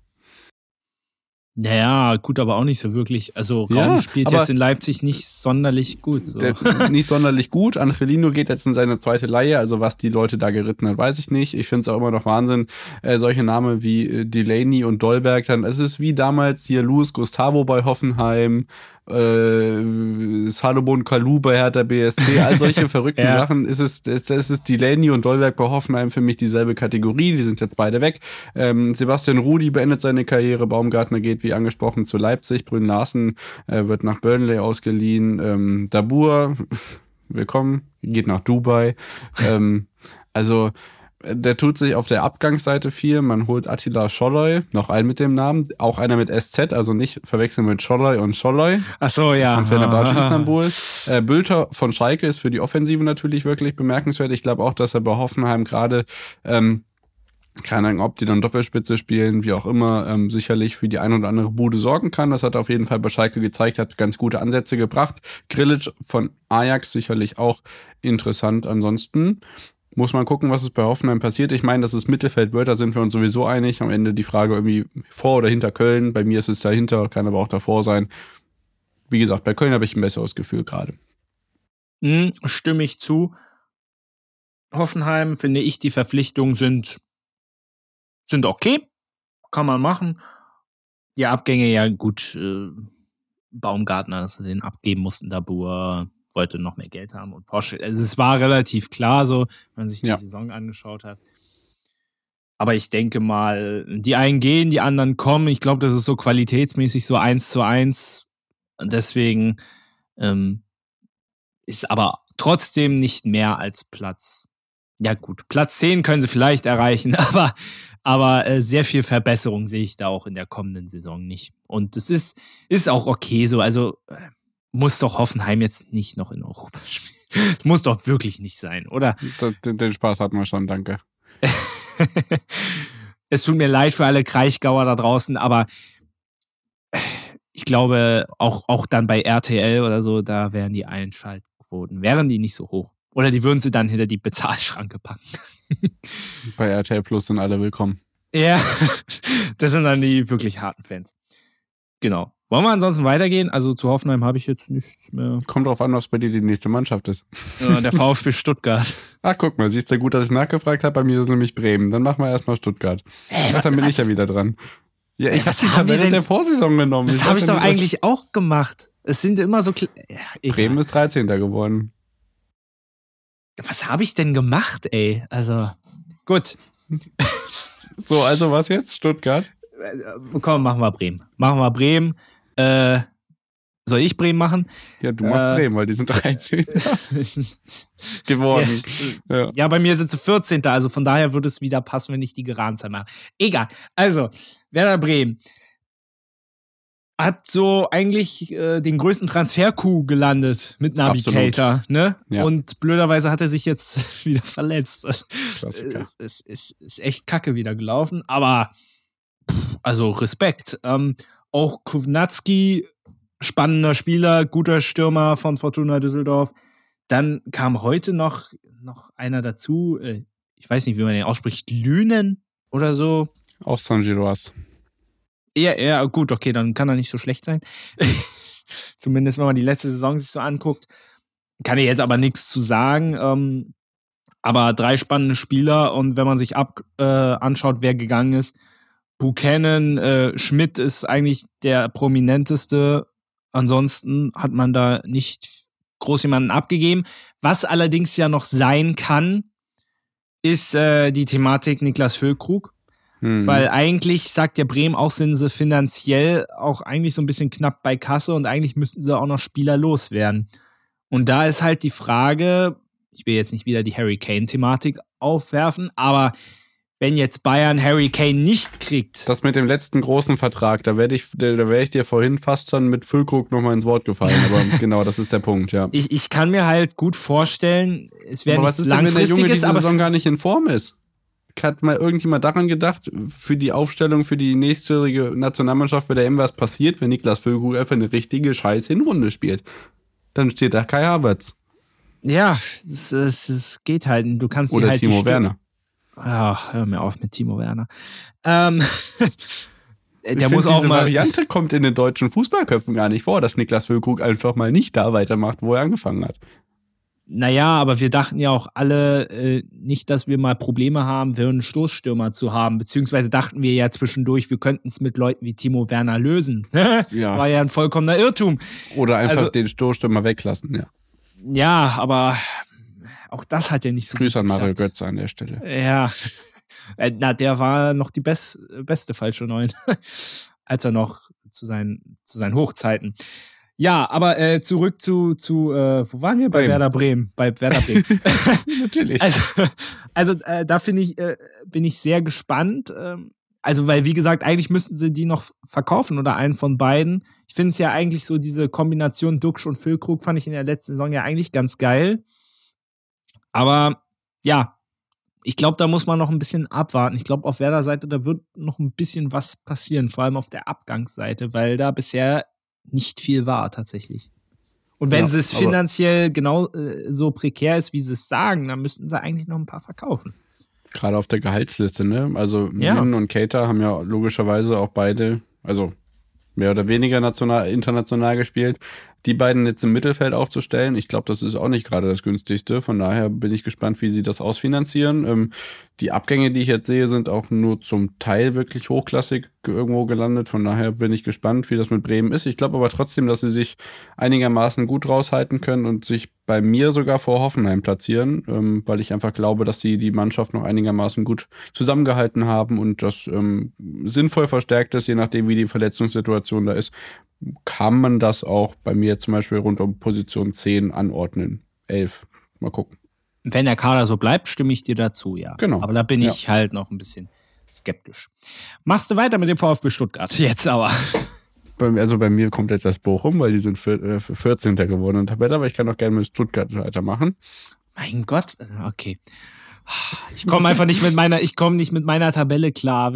Naja, gut, aber auch nicht so wirklich. Also Raum ja, spielt jetzt in Leipzig nicht sonderlich gut. So. nicht sonderlich gut. Angelino geht jetzt in seine zweite Leihe. Also was die Leute da geritten hat, weiß ich nicht. Ich finde es auch immer noch Wahnsinn. Äh, solche Namen wie äh, Delaney und Dolberg dann. Es ist wie damals hier Luis Gustavo bei Hoffenheim äh, Salomon Kalou bei Hertha BSC, all solche (laughs) verrückten ja. Sachen. Ist es, ist, ist es Delaney und Dolberg bei Hoffenheim für mich dieselbe Kategorie. Die sind jetzt beide weg. Ähm, Sebastian Rudi beendet seine Karriere. Baumgartner geht, wie angesprochen, zu Leipzig. Brünn Larsen äh, wird nach Burnley ausgeliehen. Ähm, Dabur, (laughs) willkommen, geht nach Dubai. ähm, also, der tut sich auf der Abgangsseite viel. Man holt Attila Scholloy, noch einen mit dem Namen, auch einer mit SZ, also nicht verwechseln mit Scholloy und Scholloy. Ach so, ja. Von Fenerbahce (laughs) Istanbul. Äh, Bülter von Schalke ist für die Offensive natürlich wirklich bemerkenswert. Ich glaube auch, dass er bei Hoffenheim gerade ähm, keine Ahnung, ob die dann Doppelspitze spielen, wie auch immer, ähm, sicherlich für die ein oder andere Bude sorgen kann. Das hat er auf jeden Fall bei Schalke gezeigt, hat ganz gute Ansätze gebracht. Grillic von Ajax sicherlich auch interessant. Ansonsten muss man gucken, was es bei Hoffenheim passiert. Ich meine, dass es Mittelfeld da sind wir uns sowieso einig. Am Ende die Frage irgendwie vor oder hinter Köln. Bei mir ist es dahinter, kann aber auch davor sein. Wie gesagt, bei Köln habe ich ein besseres Gefühl gerade. Hm, stimme ich zu. Hoffenheim, finde ich, die Verpflichtungen sind, sind okay. Kann man machen. Die Abgänge, ja gut, äh, Baumgartner, dass sie den abgeben mussten, Dabur, wollte noch mehr Geld haben und Porsche. Also es war relativ klar so, wenn man sich die ja. Saison angeschaut hat. Aber ich denke mal, die einen gehen, die anderen kommen. Ich glaube, das ist so qualitätsmäßig so eins zu eins. Und deswegen ähm, ist aber trotzdem nicht mehr als Platz. Ja, gut, Platz 10 können sie vielleicht erreichen, (laughs) aber, aber äh, sehr viel Verbesserung sehe ich da auch in der kommenden Saison nicht. Und das ist, ist auch okay so. Also äh, muss doch Hoffenheim jetzt nicht noch in Europa spielen. (laughs) Muss doch wirklich nicht sein, oder? Den, den Spaß hatten wir schon, danke. (laughs) es tut mir leid für alle Kraichgauer da draußen, aber ich glaube, auch, auch dann bei RTL oder so, da wären die Einschaltquoten, wären die nicht so hoch. Oder die würden sie dann hinter die Bezahlschranke packen. (laughs) bei RTL Plus sind alle willkommen. Ja, das sind dann die wirklich harten Fans. Genau. Wollen wir ansonsten weitergehen? Also zu Hoffenheim habe ich jetzt nichts mehr. Kommt drauf an, was bei dir die nächste Mannschaft ist. Ja, der (laughs) VfB Stuttgart. Ach, guck mal, siehst du gut, dass ich nachgefragt habe. Bei mir ist es nämlich Bremen. Dann machen wir erstmal Stuttgart. Ey, Ach, dann bin was? ich ja wieder dran. Ja, ich was haben wir denn der Vorsaison genommen? Das habe ich doch eigentlich das? auch gemacht. Es sind immer so. Ja, Bremen ist 13. geworden. Was habe ich denn gemacht, ey? Also, gut. so, also was jetzt? Stuttgart? Äh, komm, machen wir Bremen. Machen wir Bremen. Äh, soll ich Bremen machen? Ja, du machst äh, Bremen, weil die sind 13. (laughs) geworden. Ja, ja. ja, bei mir sind sie 14. Also von daher würde es wieder passen, wenn ich die Geradenzahl mache. Egal. Also, Werder Bremen hat so eigentlich äh, den größten Transfer-Coup gelandet mit Navigator, ne? Ja. Und blöderweise hat er sich jetzt (laughs) wieder verletzt. Klassiker. Es, es, es ist echt kacke wieder gelaufen, aber pff, also Respekt. Ähm, auch Kovnatski, spannender Spieler, guter Stürmer von Fortuna Düsseldorf. Dann kam heute noch, noch einer dazu, äh, ich weiß nicht, wie man den ausspricht, Lünen oder so. Aus San Giroas. Ja, ja, gut, okay, dann kann er nicht so schlecht sein. (laughs) Zumindest, wenn man die letzte Saison sich so anguckt. Kann ich jetzt aber nichts zu sagen. Ähm, aber drei spannende Spieler und wenn man sich ab äh, anschaut, wer gegangen ist, Buchanan, äh, Schmidt ist eigentlich der prominenteste. Ansonsten hat man da nicht groß jemanden abgegeben. Was allerdings ja noch sein kann, ist äh, die Thematik Niklas Füllkrug. Hm. Weil eigentlich sagt ja Bremen auch, sind sie finanziell auch eigentlich so ein bisschen knapp bei Kasse und eigentlich müssten sie auch noch Spieler loswerden. Und da ist halt die Frage, ich will jetzt nicht wieder die Harry Kane-Thematik aufwerfen, aber wenn jetzt Bayern Harry Kane nicht kriegt. Das mit dem letzten großen Vertrag, da werde ich, da wäre ich dir vorhin fast schon mit Füllkrug nochmal ins Wort gefallen. Aber (laughs) genau, das ist der Punkt, ja. Ich, ich kann mir halt gut vorstellen, es wäre nichts langfristiges, denn, wenn der Junge diese aber Saison gar nicht in Form ist. Hat mal irgendjemand daran gedacht, für die Aufstellung für die nächstjährige Nationalmannschaft bei der M was passiert, wenn Niklas Füllkrug einfach eine richtige scheiß Hinrunde spielt? Dann steht da Kai Havertz. Ja, es, es, es geht halt. Du kannst Oder halt Timo Werner. Ach, hör mir auf mit Timo Werner. Ähm, (laughs) der ich muss auch diese mal. Variante kommt in den deutschen Fußballköpfen gar nicht vor, dass Niklas Füllkrug einfach mal nicht da weitermacht, wo er angefangen hat. Naja, aber wir dachten ja auch alle äh, nicht, dass wir mal Probleme haben, für einen Stoßstürmer zu haben. Beziehungsweise dachten wir ja zwischendurch, wir könnten es mit Leuten wie Timo Werner lösen. (laughs) ja. War ja ein vollkommener Irrtum. Oder einfach also, den Stoßstürmer weglassen, ja. Ja, aber auch das hat ja nicht so Grüße an Mario Götze an der Stelle. Ja. Äh, na, der war noch die best, beste falsche Neun, (laughs) als er noch zu seinen, zu seinen Hochzeiten. Ja, aber äh, zurück zu, zu äh, wo waren wir? Bei Bremen. Werder Bremen. Bei Werder Bremen. (laughs) Natürlich. Also, also äh, da finde ich, äh, bin ich sehr gespannt. Ähm, also, weil, wie gesagt, eigentlich müssten sie die noch verkaufen oder einen von beiden. Ich finde es ja eigentlich so, diese Kombination Duxch und Füllkrug fand ich in der letzten Saison ja eigentlich ganz geil. Aber ja, ich glaube, da muss man noch ein bisschen abwarten. Ich glaube, auf Werder-Seite, da wird noch ein bisschen was passieren, vor allem auf der Abgangsseite, weil da bisher nicht viel war tatsächlich. Und wenn Ja, es finanziell genau äh, so prekär ist, wie sie es sagen, dann müssten sie eigentlich noch ein paar verkaufen. Gerade auf der Gehaltsliste, ne? Also Ja. Min und Keita haben ja logischerweise auch beide, also mehr oder weniger national, international gespielt. Die beiden jetzt im Mittelfeld aufzustellen, ich glaube, das ist auch nicht gerade das günstigste. Von daher bin ich gespannt, wie sie das ausfinanzieren. Ähm, die Abgänge, die ich jetzt sehe, sind auch nur zum Teil wirklich hochklassig irgendwo gelandet. Von daher bin ich gespannt, wie das mit Bremen ist. Ich glaube aber trotzdem, dass sie sich einigermaßen gut raushalten können und sich bei mir sogar vor Hoffenheim platzieren, ähm, weil ich einfach glaube, dass sie die Mannschaft noch einigermaßen gut zusammengehalten haben und das ähm, sinnvoll verstärkt ist, je nachdem, wie die Verletzungssituation da ist, kann man das auch bei mir zum Beispiel rund um Position 10 anordnen. 11. Mal gucken. Wenn der Kader so bleibt, stimme ich dir dazu, ja. Genau. Aber da bin Ja. ich halt noch ein bisschen skeptisch. Machst du weiter mit dem VfB Stuttgart? (laughs) Jetzt aber. Also bei mir kommt jetzt das Bochum, weil die sind vier, äh, 14. geworden in der Tabelle, aber ich kann auch gerne mit Stuttgart weitermachen. Mein Gott, okay. Ich komme einfach nicht mit meiner, ich komme nicht mit meiner Tabelle klar.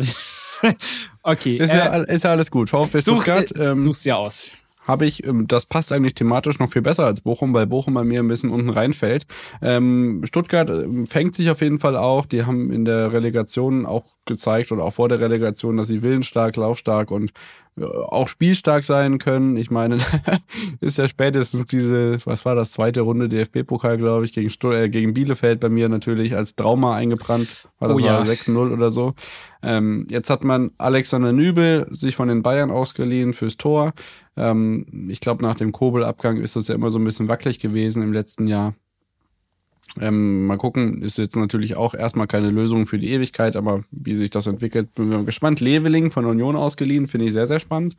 (laughs) okay. Ist, ja, all- ist ja alles gut. VfB äh, such, Stuttgart. äh, Ähm, such's ja aus. habe ich, ähm, das passt eigentlich thematisch noch viel besser als Bochum, weil Bochum bei mir ein bisschen unten reinfällt. Ähm, Stuttgart ähm, fängt sich auf jeden Fall auch. Die haben in der Relegation auch gezeigt oder auch vor der Relegation, dass sie willensstark, laufstark und äh, auch spielstark sein können. Ich meine, (laughs) ist ja spätestens diese, was war das, zweite Runde DFB-Pokal, glaube ich, gegen, Stu äh, gegen Bielefeld bei mir natürlich als Trauma eingebrannt. War das Oh ja. mal 6-0 oder so. Ähm, jetzt hat man Alexander Nübel sich von den Bayern ausgeliehen fürs Tor. Ähm, ich glaube, nach dem Kobel-Abgang ist das ja immer so ein bisschen wackelig gewesen im letzten Jahr. Ähm, mal gucken, ist jetzt natürlich auch erstmal keine Lösung für die Ewigkeit, aber wie sich das entwickelt, bin ich gespannt. Leveling von Union ausgeliehen, finde ich sehr, sehr spannend.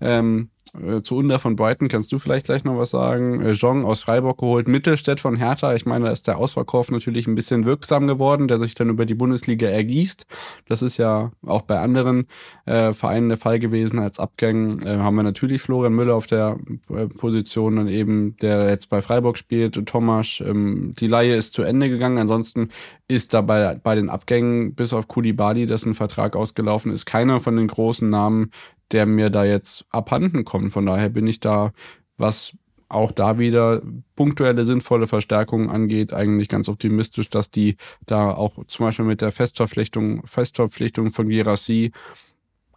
Ähm, äh, zu Under von Brighton kannst du vielleicht gleich noch was sagen. Äh, Jong aus Freiburg geholt, Mittelstädt von Hertha. Ich meine, da ist der Ausverkauf natürlich ein bisschen wirksam geworden, der sich dann über die Bundesliga ergießt. Das ist ja auch bei anderen äh, Vereinen der Fall gewesen. Als Abgängen äh, haben wir natürlich Florian Müller auf der äh, Position, dann eben, der jetzt bei Freiburg spielt, und Thomas. Ähm, die Laie ist zu Ende gegangen. Ansonsten ist dabei bei den Abgängen, bis auf Kulibali, dessen Vertrag ausgelaufen ist, keiner von den großen Namen, der mir da jetzt abhanden kommt. Von daher bin ich da, was auch da wieder punktuelle sinnvolle Verstärkungen angeht, eigentlich ganz optimistisch, dass die da auch zum Beispiel mit der Festverpflichtung, Festverpflichtung von Gerassi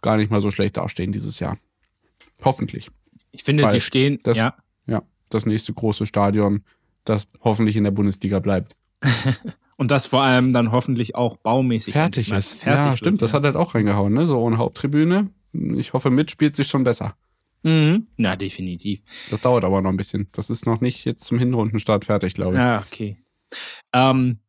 gar nicht mal so schlecht dastehen dieses Jahr. Hoffentlich. Ich finde, Weil sie stehen, das- ja. Ja, das nächste große Stadion, das hoffentlich in der Bundesliga bleibt. (laughs) Und das vor allem dann hoffentlich auch baumäßig Fertig ist. Fertig ja, wird, stimmt, das hat halt auch reingehauen, ne? So ohne Haupttribüne. Ich hoffe, mit spielt sich schon besser. Mhm. Na, definitiv. Das dauert aber noch ein bisschen. Das ist noch nicht jetzt zum Hinrundenstart fertig, glaube ich. Ja, okay. Ähm,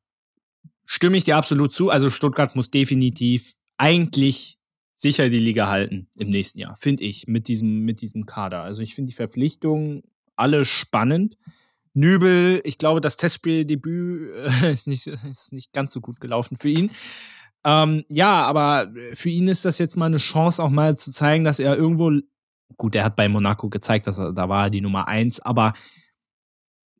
stimme ich dir absolut zu. Also Stuttgart muss definitiv eigentlich sicher die Liga halten im nächsten Jahr, finde ich, mit diesem, mit diesem Kader. Also ich finde die Verpflichtungen alle spannend. Nübel, ich glaube, das Testspieldebüt äh, (laughs) ist, nicht, ist nicht ganz so gut gelaufen für ihn. Ähm, ja, aber für ihn ist das jetzt mal eine Chance, auch mal zu zeigen, dass er irgendwo, gut, er hat bei Monaco gezeigt, dass er, da war er die Nummer eins, aber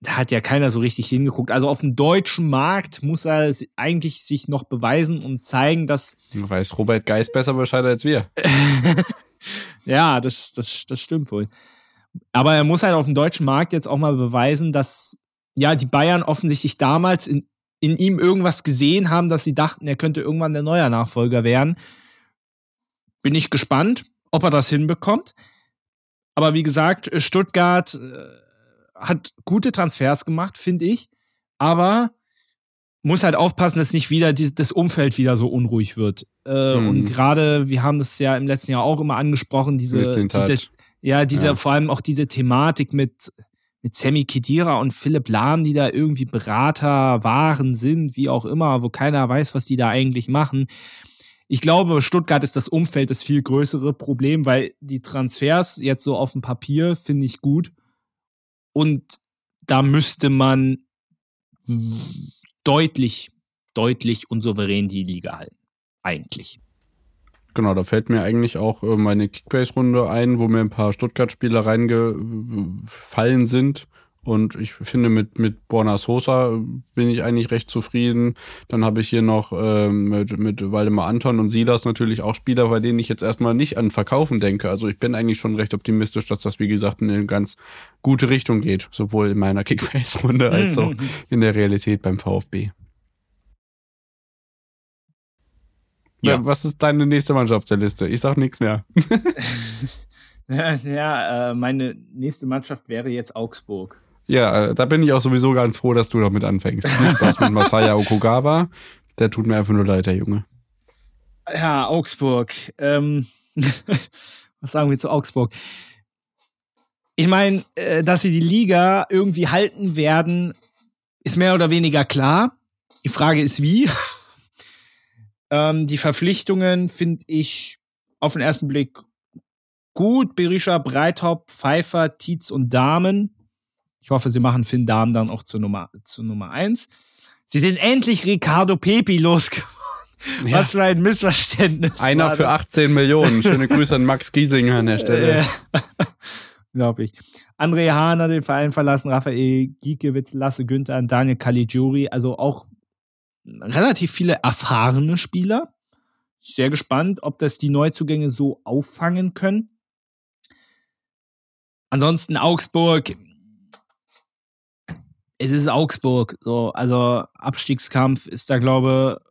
da hat ja keiner so richtig hingeguckt. Also auf dem deutschen Markt muss er eigentlich sich noch beweisen und zeigen, dass Weiß Robert Geist besser Bescheid als wir. (laughs) ja, das, das, das stimmt wohl. Aber er muss halt auf dem deutschen Markt jetzt auch mal beweisen, dass ja die Bayern offensichtlich damals in, in ihm irgendwas gesehen haben, dass sie dachten, er könnte irgendwann der neue Nachfolger werden. Bin ich gespannt, ob er das hinbekommt. Aber wie gesagt, Stuttgart äh, hat gute Transfers gemacht, finde ich. Aber muss halt aufpassen, dass nicht wieder die, das Umfeld wieder so unruhig wird. Äh, Mhm. Und gerade, wir haben das ja im letzten Jahr auch immer angesprochen, diese, diese. Ja, diese, Ja. vor allem auch diese Thematik mit, mit Sammy Kedira und Philipp Lahm, die da irgendwie Berater waren, sind, wie auch immer, wo keiner weiß, was die da eigentlich machen. Ich glaube, Stuttgart ist das Umfeld das viel größere Problem, weil die Transfers jetzt so auf dem Papier finde ich gut. Und da müsste man deutlich, deutlich und souverän die Liga halten. Eigentlich. Genau, da fällt mir eigentlich auch äh, meine Kickbase-Runde ein, wo mir ein paar Stuttgart-Spieler reingefallen sind. Und ich finde, mit, mit Borna Sosa bin ich eigentlich recht zufrieden. Dann habe ich hier noch ähm, mit, mit Waldemar Anton und Silas natürlich auch Spieler, bei denen ich jetzt erstmal nicht an Verkaufen denke. Also ich bin eigentlich schon recht optimistisch, dass das, wie gesagt, in eine ganz gute Richtung geht. Sowohl in meiner (laughs) Kickbase-Runde als auch in der Realität beim VfB. Ja. Was ist deine nächste Mannschaft der Liste? Ich sag nichts mehr. (laughs) ja, äh, meine nächste Mannschaft wäre jetzt Augsburg. Ja, äh, da bin ich auch sowieso ganz froh, dass du damit anfängst. Viel Spaß mit Masaya Okugawa. Der tut mir einfach nur leid, der Junge. Ja, Augsburg. Ähm, (laughs) was sagen wir zu Augsburg? Ich meine, äh, dass sie die Liga irgendwie halten werden, ist mehr oder weniger klar. Die Frage ist, wie. (laughs) Ähm, die Verpflichtungen finde ich auf den ersten Blick gut. Berisha, Breithaupt, Pfeiffer, Tietz und Damen. Ich hoffe, sie machen Finn Dahmen dann auch zur Nummer, zur Nummer eins. Sie sind endlich Ricardo Pepi losgeworden. Ja. Was für ein Missverständnis. Einer für 18 Millionen. Schöne Grüße an Max Giesinger an der (laughs) Stelle. Unglaublich. André Hahn hat den Verein verlassen, Raphael Giekewitz, Lasse Günther und Daniel Caligiuri. Also auch relativ viele erfahrene Spieler. Sehr gespannt, ob das die Neuzugänge so auffangen können. Ansonsten Augsburg. Es ist Augsburg. So, also Abstiegskampf ist da, glaube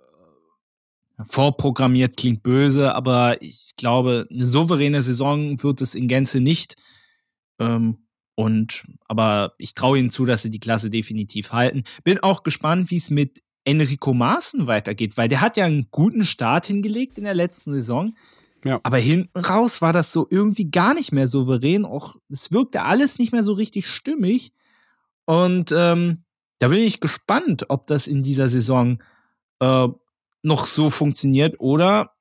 vorprogrammiert, klingt böse, aber ich glaube, eine souveräne Saison wird es in Gänze nicht. Ähm, und aber ich traue ihnen zu, dass sie die Klasse definitiv halten. Bin auch gespannt, wie es mit Enrico Maaßen weitergeht, weil der hat ja einen guten Start hingelegt in der letzten Saison. Ja. Aber hinten raus war das so irgendwie gar nicht mehr souverän. Auch es wirkte alles nicht mehr so richtig stimmig. Und ähm, da bin ich gespannt, ob das in dieser Saison äh, noch so funktioniert oder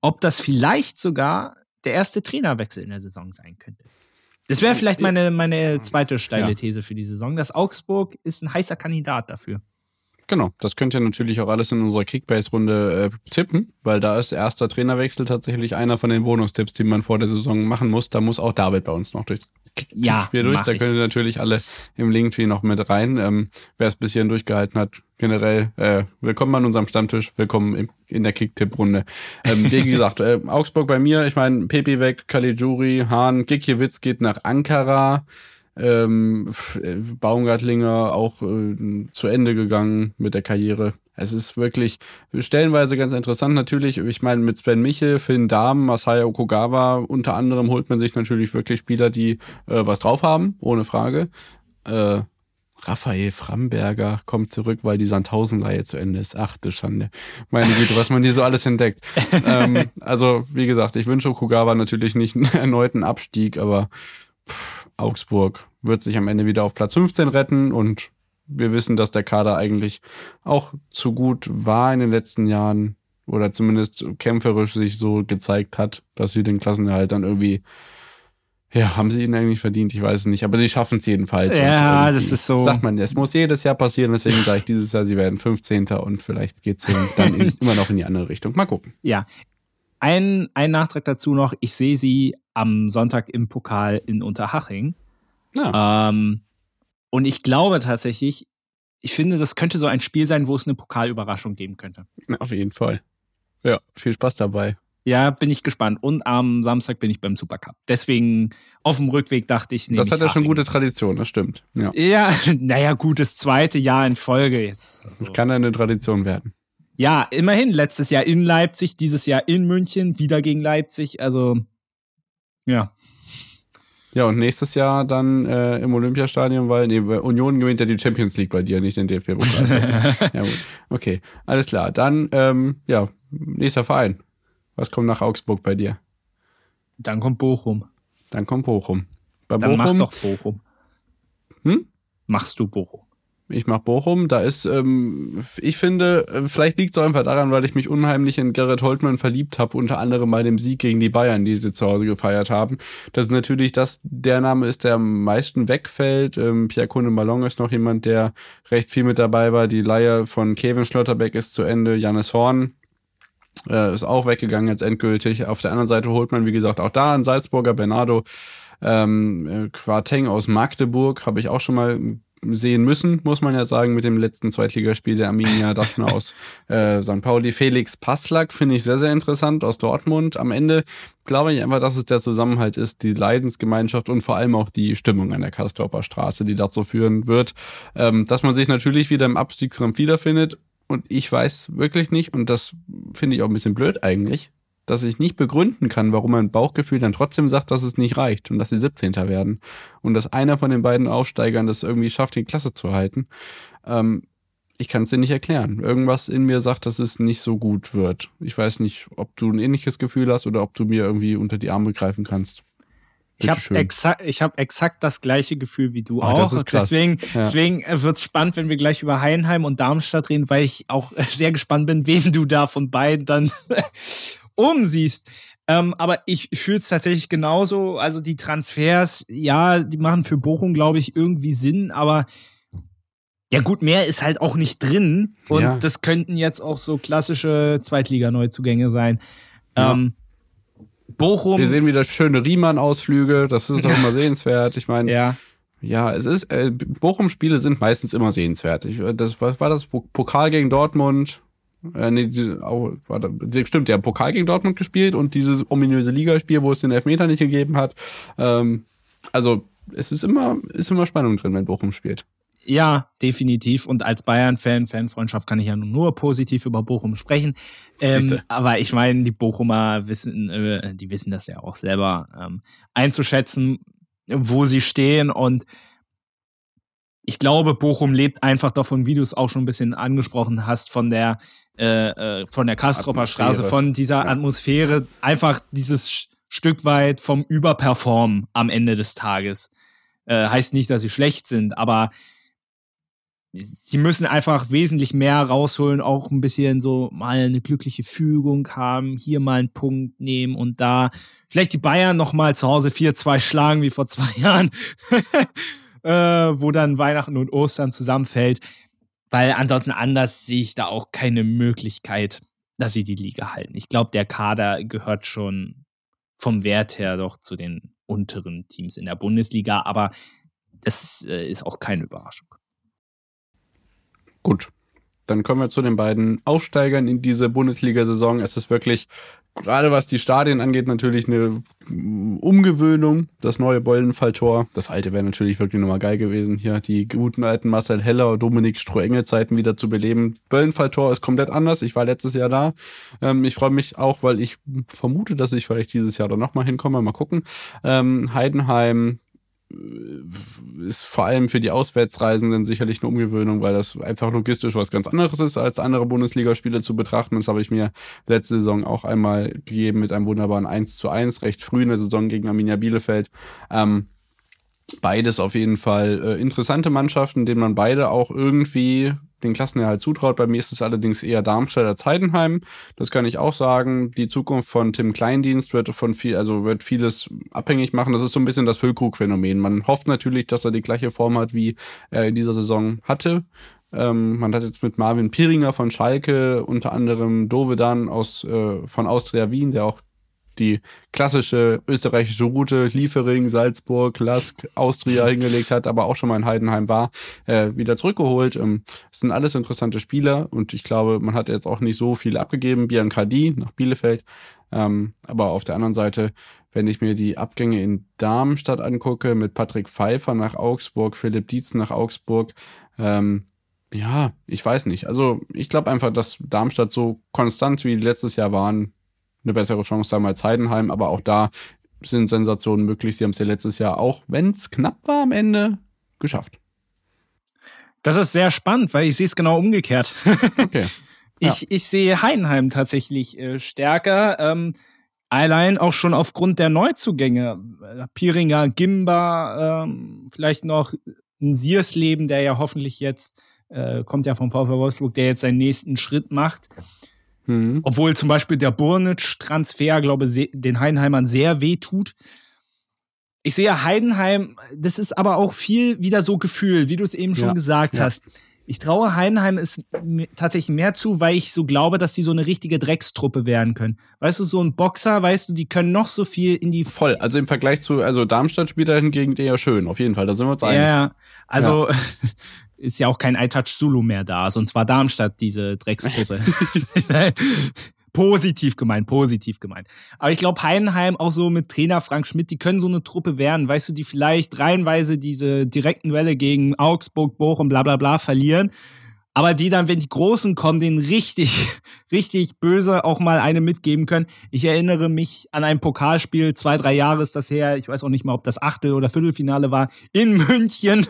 ob das vielleicht sogar der erste Trainerwechsel in der Saison sein könnte. Das wäre vielleicht meine, meine zweite steile These für die Saison. dass Augsburg ist ein heißer Kandidat dafür. Genau, das könnt ihr natürlich auch alles in unserer Kickbase-Runde äh, tippen, weil da ist erster Trainerwechsel tatsächlich einer von den Bonustipps, die man vor der Saison machen muss. Da muss auch David bei uns noch durchs ja, Spiel durch. Da könnt ihr natürlich alle im Linktree noch mit rein. Ähm, Wer es bis hierhin durchgehalten hat, generell äh, willkommen an unserem Stammtisch, willkommen im, in der Kicktipp-Runde. Ähm, wie (laughs) gesagt, äh, Augsburg bei mir, ich meine, Pepi weg, Caligiuri, Hahn, Gikiewicz geht nach Ankara ähm, äh, Baumgartlinger auch äh, zu Ende gegangen mit der Karriere. Es ist wirklich stellenweise ganz interessant natürlich. Ich meine, mit Sven Michel, Finn Dahm, Masaya Okugawa unter anderem holt man sich natürlich wirklich Spieler, die äh, was drauf haben, ohne Frage. Äh, Raphael Framberger kommt zurück, weil die Sandhausen-Reihe zu Ende ist. Ach du Schande. Meine Güte, was man hier so alles entdeckt. (laughs) ähm, also, wie gesagt, ich wünsche Okugawa natürlich nicht einen erneuten Abstieg, aber pff, Augsburg wird sich am Ende wieder auf Platz 15 retten und wir wissen, dass der Kader eigentlich auch zu gut war in den letzten Jahren oder zumindest kämpferisch sich so gezeigt hat, dass sie den Klassenerhalt dann irgendwie ja, haben sie ihn eigentlich verdient? Ich weiß es nicht, aber sie schaffen es jedenfalls. Ja, das ist so. Sagt man, es muss jedes Jahr passieren, deswegen sage ich dieses Jahr, sie werden 15. und vielleicht geht es dann in, (laughs) immer noch in die andere Richtung. Mal gucken. Ja. Ein, ein Nachtrag dazu noch, ich sehe sie am Sonntag im Pokal in Unterhaching. Ja. Ähm, und ich glaube tatsächlich, ich finde, das könnte so ein Spiel sein, wo es eine Pokalüberraschung geben könnte. Auf jeden Fall. Ja, viel Spaß dabei. Ja, bin ich gespannt. Und am Samstag bin ich beim Supercup. Deswegen auf dem Rückweg dachte ich, nee, Das hat ja schon gute Tradition, das stimmt. Ja, ja (laughs) naja, gutes zweite Jahr in Folge jetzt. Also. Das kann eine Tradition werden. Ja, immerhin. Letztes Jahr in Leipzig, dieses Jahr in München, wieder gegen Leipzig. Also, ja. Ja, und nächstes Jahr dann äh, im Olympiastadion, weil nee, Union gewinnt ja die Champions League bei dir, nicht den DFB-Pokal. (laughs) ja, gut. Okay, alles klar. Dann, ähm, ja, nächster Verein. Was kommt nach Augsburg bei dir? Dann kommt Bochum. Dann kommt Bochum. Bei dann Bochum, mach doch Bochum. Hm? Machst du Bochum? Ich mach Bochum. Da ist, ähm, ich finde, äh, vielleicht liegt es einfach daran, weil ich mich unheimlich in Gerrit Holtmann verliebt habe, unter anderem bei dem Sieg gegen die Bayern, die sie zu Hause gefeiert haben. Das ist natürlich das, der Name ist, der am meisten wegfällt. Ähm, Pierre Kunde Malong ist noch jemand, der recht viel mit dabei war. Die Leihe von Kevin Schlotterbeck ist zu Ende. Janis Horn äh, ist auch weggegangen jetzt endgültig. Auf der anderen Seite holt man, wie gesagt, auch da einen Salzburger Bernardo. Ähm, äh, Quarteng aus Magdeburg habe ich auch schon mal sehen müssen, muss man ja sagen, mit dem letzten Zweitligaspiel der Arminia (laughs) Daphne aus äh, St. Pauli. Felix Passlack finde ich sehr, sehr interessant aus Dortmund. Am Ende glaube ich einfach, dass es der Zusammenhalt ist, die Leidensgemeinschaft und vor allem auch die Stimmung an der Kastorper Straße, die dazu führen wird, ähm, dass man sich natürlich wieder im Abstiegskampf wiederfindet. Und ich weiß wirklich nicht, und das finde ich auch ein bisschen blöd eigentlich, dass ich nicht begründen kann, warum mein Bauchgefühl dann trotzdem sagt, dass es nicht reicht und dass sie 17. werden. Und dass einer von den beiden Aufsteigern das irgendwie schafft, die Klasse zu halten. Ähm, ich kann es dir nicht erklären. Irgendwas in mir sagt, dass es nicht so gut wird. Ich weiß nicht, ob du ein ähnliches Gefühl hast oder ob du mir irgendwie unter die Arme greifen kannst. Ich habe exakt, ich hab exakt das gleiche Gefühl wie du oh, auch. Deswegen, ja. deswegen wird es spannend, wenn wir gleich über Heidenheim und Darmstadt reden, weil ich auch sehr gespannt bin, wen du da von beiden dann umsiehst. Ähm, aber ich fühle es tatsächlich genauso. Also die Transfers, ja, die machen für Bochum, glaube ich, irgendwie Sinn, aber ja gut, mehr ist halt auch nicht drin. Und ja. das könnten jetzt auch so klassische Zweitliga-Neuzugänge sein. Ja. Ähm, Bochum. Wir sehen wieder schöne Riemann-Ausflüge, das ist doch immer (laughs) sehenswert. Ich meine, ja. Ja, es ist, äh, Bochum-Spiele sind meistens immer sehenswert. Ich, das war, war das Pokal gegen Dortmund, äh, nee, oh, warte, stimmt, der Pokal gegen Dortmund gespielt und dieses ominöse Ligaspiel, wo es den Elfmeter nicht gegeben hat. Ähm, also es ist immer, ist immer Spannung drin, wenn Bochum spielt. Ja, definitiv. Und als Bayern-Fan, Fanfreundschaft kann ich ja nur positiv über Bochum sprechen. Ähm, aber ich meine, die Bochumer wissen, äh, die wissen das ja auch selber ähm, einzuschätzen, wo sie stehen. Und ich glaube, Bochum lebt einfach davon, wie du es auch schon ein bisschen angesprochen hast, von der äh, äh, von der Kastropper Straße, von dieser ja. Atmosphäre, einfach dieses Stück weit vom Überperformen am Ende des Tages. Äh, heißt nicht, dass sie schlecht sind, aber sie müssen einfach wesentlich mehr rausholen, auch ein bisschen so mal eine glückliche Fügung haben, hier mal einen Punkt nehmen und da vielleicht die Bayern noch mal zu Hause 4-2 schlagen wie vor zwei (laughs) Jahren, äh, wo dann Weihnachten und Ostern zusammenfällt. Weil ansonsten anders sehe ich da auch keine Möglichkeit, dass sie die Liga halten. Ich glaube, der Kader gehört schon vom Wert her doch zu den unteren Teams in der Bundesliga, aber das äh, ist auch keine Überraschung. Gut, dann kommen wir zu den beiden Aufsteigern in diese Bundesliga-Saison. Es ist wirklich gerade was die Stadien angeht, natürlich eine Umgewöhnung. Das neue Bollenfalltor. Das alte wäre natürlich wirklich nochmal geil gewesen, hier die guten alten Marcel Heller und Dominik Strohengel-Zeiten wieder zu beleben. Böllenfalltor ist komplett anders. Ich war letztes Jahr da. Ähm, ich freue mich auch, weil ich vermute, dass ich vielleicht dieses Jahr da nochmal hinkomme. Mal gucken. Ähm, Heidenheim, ist vor allem für die Auswärtsreisenden sicherlich eine Umgewöhnung, weil das einfach logistisch was ganz anderes ist, als andere Bundesligaspiele zu betrachten. Das habe ich mir letzte Saison auch einmal gegeben mit einem wunderbaren 1 zu 1, recht früh in der Saison gegen Arminia Bielefeld. Ähm, beides auf jeden Fall äh, interessante Mannschaften, denen man beide auch irgendwie den Klassenerhalt zutraut. Bei mir ist es allerdings eher Darmstadt als Heidenheim. Das kann ich auch sagen. Die Zukunft von Tim Kleindienst wird von viel, also wird vieles abhängig machen. Das ist so ein bisschen das Füllkrug-Phänomen. Man hofft natürlich, dass er die gleiche Form hat, wie er in dieser Saison hatte. Ähm, man hat jetzt mit Marvin Piringer von Schalke, unter anderem Dovedan aus, äh, von Austria Wien, der auch die klassische österreichische Route Liefering, Salzburg, Lask, Austria (laughs) hingelegt hat, aber auch schon mal in Heidenheim war, äh, wieder zurückgeholt. Ähm, es sind alles interessante Spieler und ich glaube, man hat jetzt auch nicht so viel abgegeben. Biancadi nach Bielefeld. Ähm, aber auf der anderen Seite, wenn ich mir die Abgänge in Darmstadt angucke, mit Patrick Pfeiffer nach Augsburg, Philipp Dietz nach Augsburg, ähm, ja, ich weiß nicht. Also ich glaube einfach, dass Darmstadt so konstant wie letztes Jahr waren, eine bessere Chance haben als Heidenheim, aber auch da sind Sensationen möglich. Sie haben es ja letztes Jahr auch, wenn es knapp war am Ende, geschafft. Das ist sehr spannend, weil ich sehe es genau umgekehrt. (laughs) Okay. Ja. Ich, ich sehe Heidenheim tatsächlich äh, stärker. Ähm, allein auch schon aufgrund der Neuzugänge. Piringer, Gimba, ähm, vielleicht noch ein Siersleben, der ja hoffentlich jetzt, äh, kommt ja vom VfL Wolfsburg, der jetzt seinen nächsten Schritt macht. Mhm. Obwohl zum Beispiel der Burnic-Transfer, glaube ich, den Heidenheimern sehr weh tut. Ich sehe Heidenheim, das ist aber auch viel wieder so Gefühl, wie du es eben schon ja, gesagt ja. hast. Ich traue Heidenheim es tatsächlich mehr zu, weil ich so glaube, dass die so eine richtige Dreckstruppe werden können. Weißt du, so ein Boxer, weißt du, die können noch so viel in die. Voll. Also im Vergleich zu, also Darmstadt spielt da hingegen eher schön, auf jeden Fall. Da sind wir uns einig. Ja, also ja. (laughs) ist ja auch kein iTouch Zulu mehr da, sonst war Darmstadt diese Dreckstruppe. (laughs) Positiv gemeint, positiv gemeint. Aber ich glaube, Heidenheim auch so mit Trainer Frank Schmidt, die können so eine Truppe werden, weißt du, die vielleicht reihenweise diese direkten Welle gegen Augsburg, Bochum, bla bla bla verlieren. Aber die dann, wenn die Großen kommen, denen richtig, (laughs) richtig böse auch mal eine mitgeben können. Ich erinnere mich an ein Pokalspiel, zwei, drei Jahre ist das her. Ich weiß auch nicht mal, ob das Achtel- oder Viertelfinale war. In München,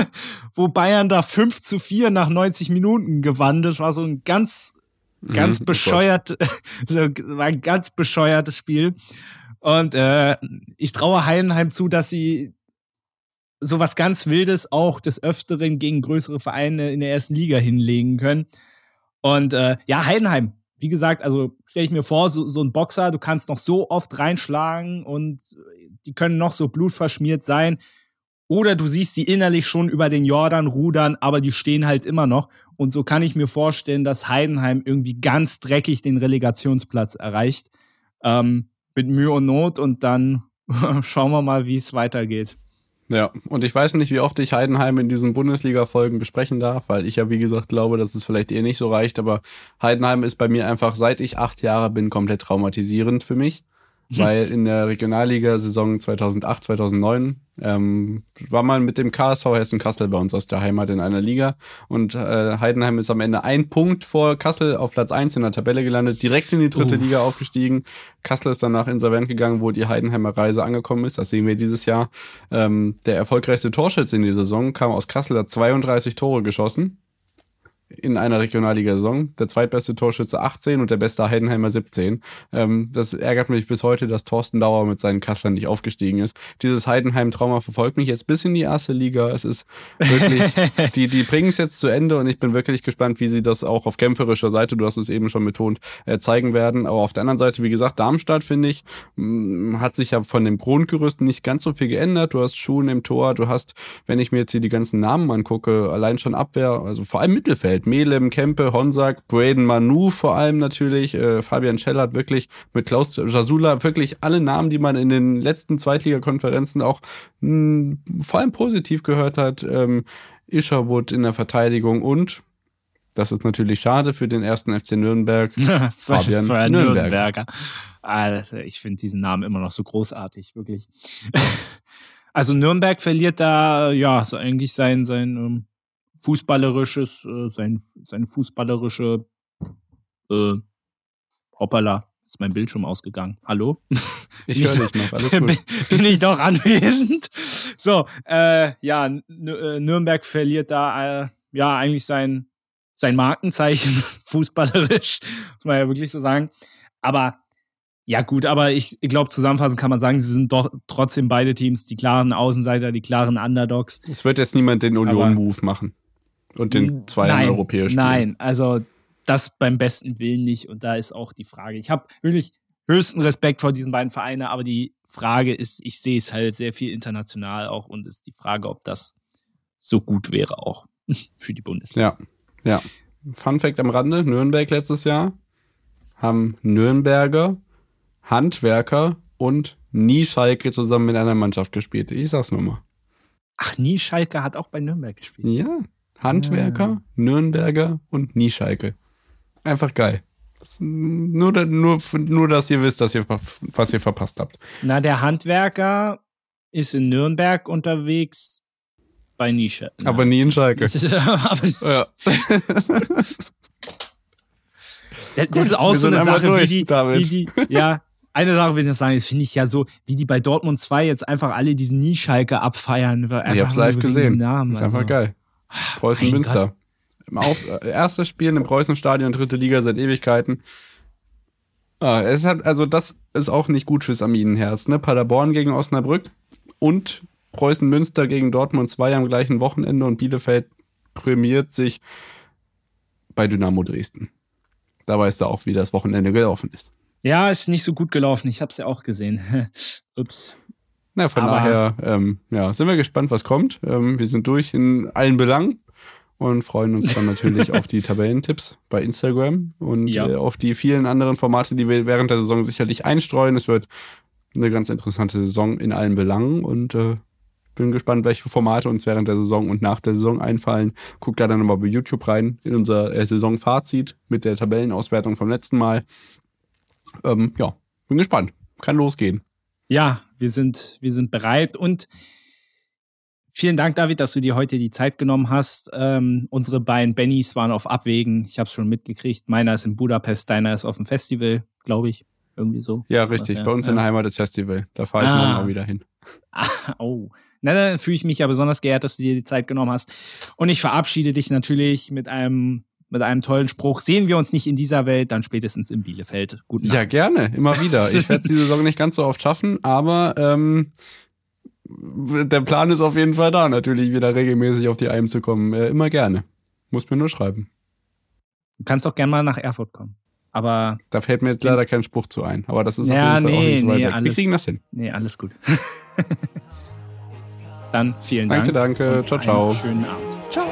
(laughs) wo Bayern da 5 zu 4 nach 90 Minuten gewann. Das war so ein ganz Ganz mhm, bescheuert, (laughs) so, war ein ganz bescheuertes Spiel. Und äh, ich traue Heidenheim zu, dass sie sowas ganz Wildes auch des Öfteren gegen größere Vereine in der ersten Liga hinlegen können. Und äh, ja, Heidenheim, wie gesagt, also stelle ich mir vor, so, so ein Boxer, du kannst noch so oft reinschlagen und die können noch so blutverschmiert sein. Oder du siehst sie innerlich schon über den Jordan rudern, aber die stehen halt immer noch. Und so kann ich mir vorstellen, dass Heidenheim irgendwie ganz dreckig den Relegationsplatz erreicht. Ähm, mit Mühe und Not und dann (laughs) schauen wir mal, wie es weitergeht. Ja, und ich weiß nicht, wie oft ich Heidenheim in diesen Bundesliga-Folgen besprechen darf, weil ich ja, wie gesagt, glaube, dass es vielleicht eher nicht so reicht, aber Heidenheim ist bei mir einfach, seit ich acht Jahre bin, komplett traumatisierend für mich. (laughs) weil in der Regionalliga-Saison 2008, 2009 ähm, war man mit dem KSV Hessen Kassel bei uns aus der Heimat in einer Liga und äh, Heidenheim ist am Ende ein Punkt vor Kassel auf Platz eins in der Tabelle gelandet, direkt in die dritte uh. Liga aufgestiegen. Kassel ist danach insolvent gegangen, wo die Heidenheimer Reise angekommen ist. Das sehen wir dieses Jahr. Ähm, der erfolgreichste Torschütze in der Saison kam aus Kassel, hat 32 Tore geschossen in einer Regionalliga-Saison. Der zweitbeste Torschütze 18 und der beste Heidenheimer 17. Ähm, das ärgert mich bis heute, dass Thorsten Dauer mit seinen Kasslern nicht aufgestiegen ist. Dieses Heidenheim-Trauma verfolgt mich jetzt bis in die erste Liga. Es ist wirklich, (laughs) die, die bringen es jetzt zu Ende und ich bin wirklich gespannt, wie sie das auch auf kämpferischer Seite, du hast es eben schon betont, äh, zeigen werden. Aber auf der anderen Seite, wie gesagt, Darmstadt, finde ich, mh, mm, hat sich ja von dem Grundgerüst nicht ganz so viel geändert. Du hast Schuhen im Tor, du hast, wenn ich mir jetzt hier die ganzen Namen angucke, allein schon Abwehr, also vor allem Mittelfeld Mittelfeld. Melem, Kempe, Honsack, Braden Manu vor allem natürlich, äh, Fabian Schellert wirklich mit Klaus Jasula, wirklich alle Namen, die man in den letzten Zweitligakonferenzen auch mh, hm, vor allem positiv gehört hat. Ähm, Isherwood in der Verteidigung und das ist natürlich schade für den ersten FC Nürnberg. (laughs) Fabian Nürnberger. Nürnberger. Also ich finde diesen Namen immer noch so großartig, wirklich. (laughs) also Nürnberg verliert da ja so eigentlich sein sein ähm, fußballerisches, äh, sein, sein fußballerische äh, Hoppala, ist mein Bildschirm ausgegangen. Hallo? Ich höre dich noch, alles (laughs) gut. Bin ich doch anwesend? So, äh, ja, äh, Nürnberg verliert da äh, ja eigentlich sein, sein Markenzeichen (laughs) fußballerisch, muss man ja wirklich so sagen. Aber ja, gut, aber ich, ich glaube, zusammenfassend kann man sagen, sie sind doch trotzdem beide Teams die klaren Außenseiter, die klaren Underdogs. Es wird jetzt niemand den Union-Move machen. Und den zwei nein, europäischen. Nein, also das beim besten Willen nicht. Und da ist auch die Frage. Ich habe wirklich höchsten Respekt vor diesen beiden Vereinen, aber die Frage ist, ich sehe es halt sehr viel international auch und ist die Frage, ob das so gut wäre auch (laughs) für die Bundesliga. Ja, ja. Fun Fact am Rande: Nürnberg letztes Jahr haben Nürnberger, Handwerker und Nieschalke zusammen in einer Mannschaft gespielt. Ich sag's nur mal. Ach, Nieschalke hat auch bei Nürnberg gespielt. Ja. Handwerker, ja. Nürnberger und Nieschalke. Einfach geil. nur, nur, nur, dass ihr wisst, dass ihr, was ihr verpasst habt. Na, der Handwerker ist in Nürnberg unterwegs bei Nische. Aber nie in Schalke. das, (laughs) ja. (laughs) das, das ist auch so eine Sache, durch, wie, die, wie die, ja, eine Sache will ich noch sagen, das finde ich ja so, wie die bei Dortmund 2 jetzt einfach alle diesen Nieschalke abfeiern. ich hab's live gesehen. Namen, ist einfach also. geil. Preußen Münster. Auf, äh, erstes Spiel im Preußenstadion, dritte Liga seit Ewigkeiten. Ah, es hat, also das ist auch nicht gut fürs Arminenherz, ne? Paderborn gegen Osnabrück und Preußen Münster gegen Dortmund 2 am gleichen Wochenende und Bielefeld prämiert sich bei Dynamo Dresden. Da weißt du auch, wie das Wochenende gelaufen ist. Ja, ist nicht so gut gelaufen. Ich habe es ja auch gesehen. (laughs) Ups. Na, von Aber daher ähm, ja, sind wir gespannt, was kommt. Ähm, wir sind durch in allen Belangen und freuen uns dann natürlich auf die Tabellentipps bei Instagram und ja. äh, auf die vielen anderen Formate, die wir während der Saison sicherlich einstreuen. Es wird eine ganz interessante Saison in allen Belangen und äh, bin gespannt, welche Formate uns während der Saison und nach der Saison einfallen. Guckt da dann nochmal bei YouTube rein in unser äh, Saisonfazit mit der Tabellenauswertung vom letzten Mal. Ähm, ja, bin gespannt. Kann losgehen. Ja, wir sind, wir sind bereit und Vielen Dank, David, dass du dir heute die Zeit genommen hast. Ähm, unsere beiden Bennys waren auf Abwägen. Ich habe es schon mitgekriegt. Meiner ist in Budapest, deiner ist auf dem Festival, glaube ich. Irgendwie so. Ja, richtig. Was, ja. Bei uns in der Heimat ist Festival. Da fahre ich ah. morgen auch wieder hin. (laughs) Ah, oh. Na, dann fühle ich mich ja besonders geehrt, dass du dir die Zeit genommen hast. Und ich verabschiede dich natürlich mit einem mit einem tollen Spruch. Sehen wir uns nicht in dieser Welt, dann spätestens in Bielefeld. Guten Abend. Ja, gerne, immer wieder. Ich (laughs) werde die Saison nicht ganz so oft schaffen, aber ähm, der Plan ist auf jeden Fall da, natürlich wieder regelmäßig auf die Alm zu kommen. Äh, immer gerne. Muss mir nur schreiben. Du kannst auch gerne mal nach Erfurt kommen. Aber. Da fällt mir jetzt leider kein Spruch zu ein. Aber das ist ja, auf jeden Fall nee, auch nicht so weit nee, weg. Alles, Wir kriegen das hin. Nee, alles gut. (laughs) Dann vielen Dank. Danke, danke. Ciao, ciao. Schönen Abend. Ciao.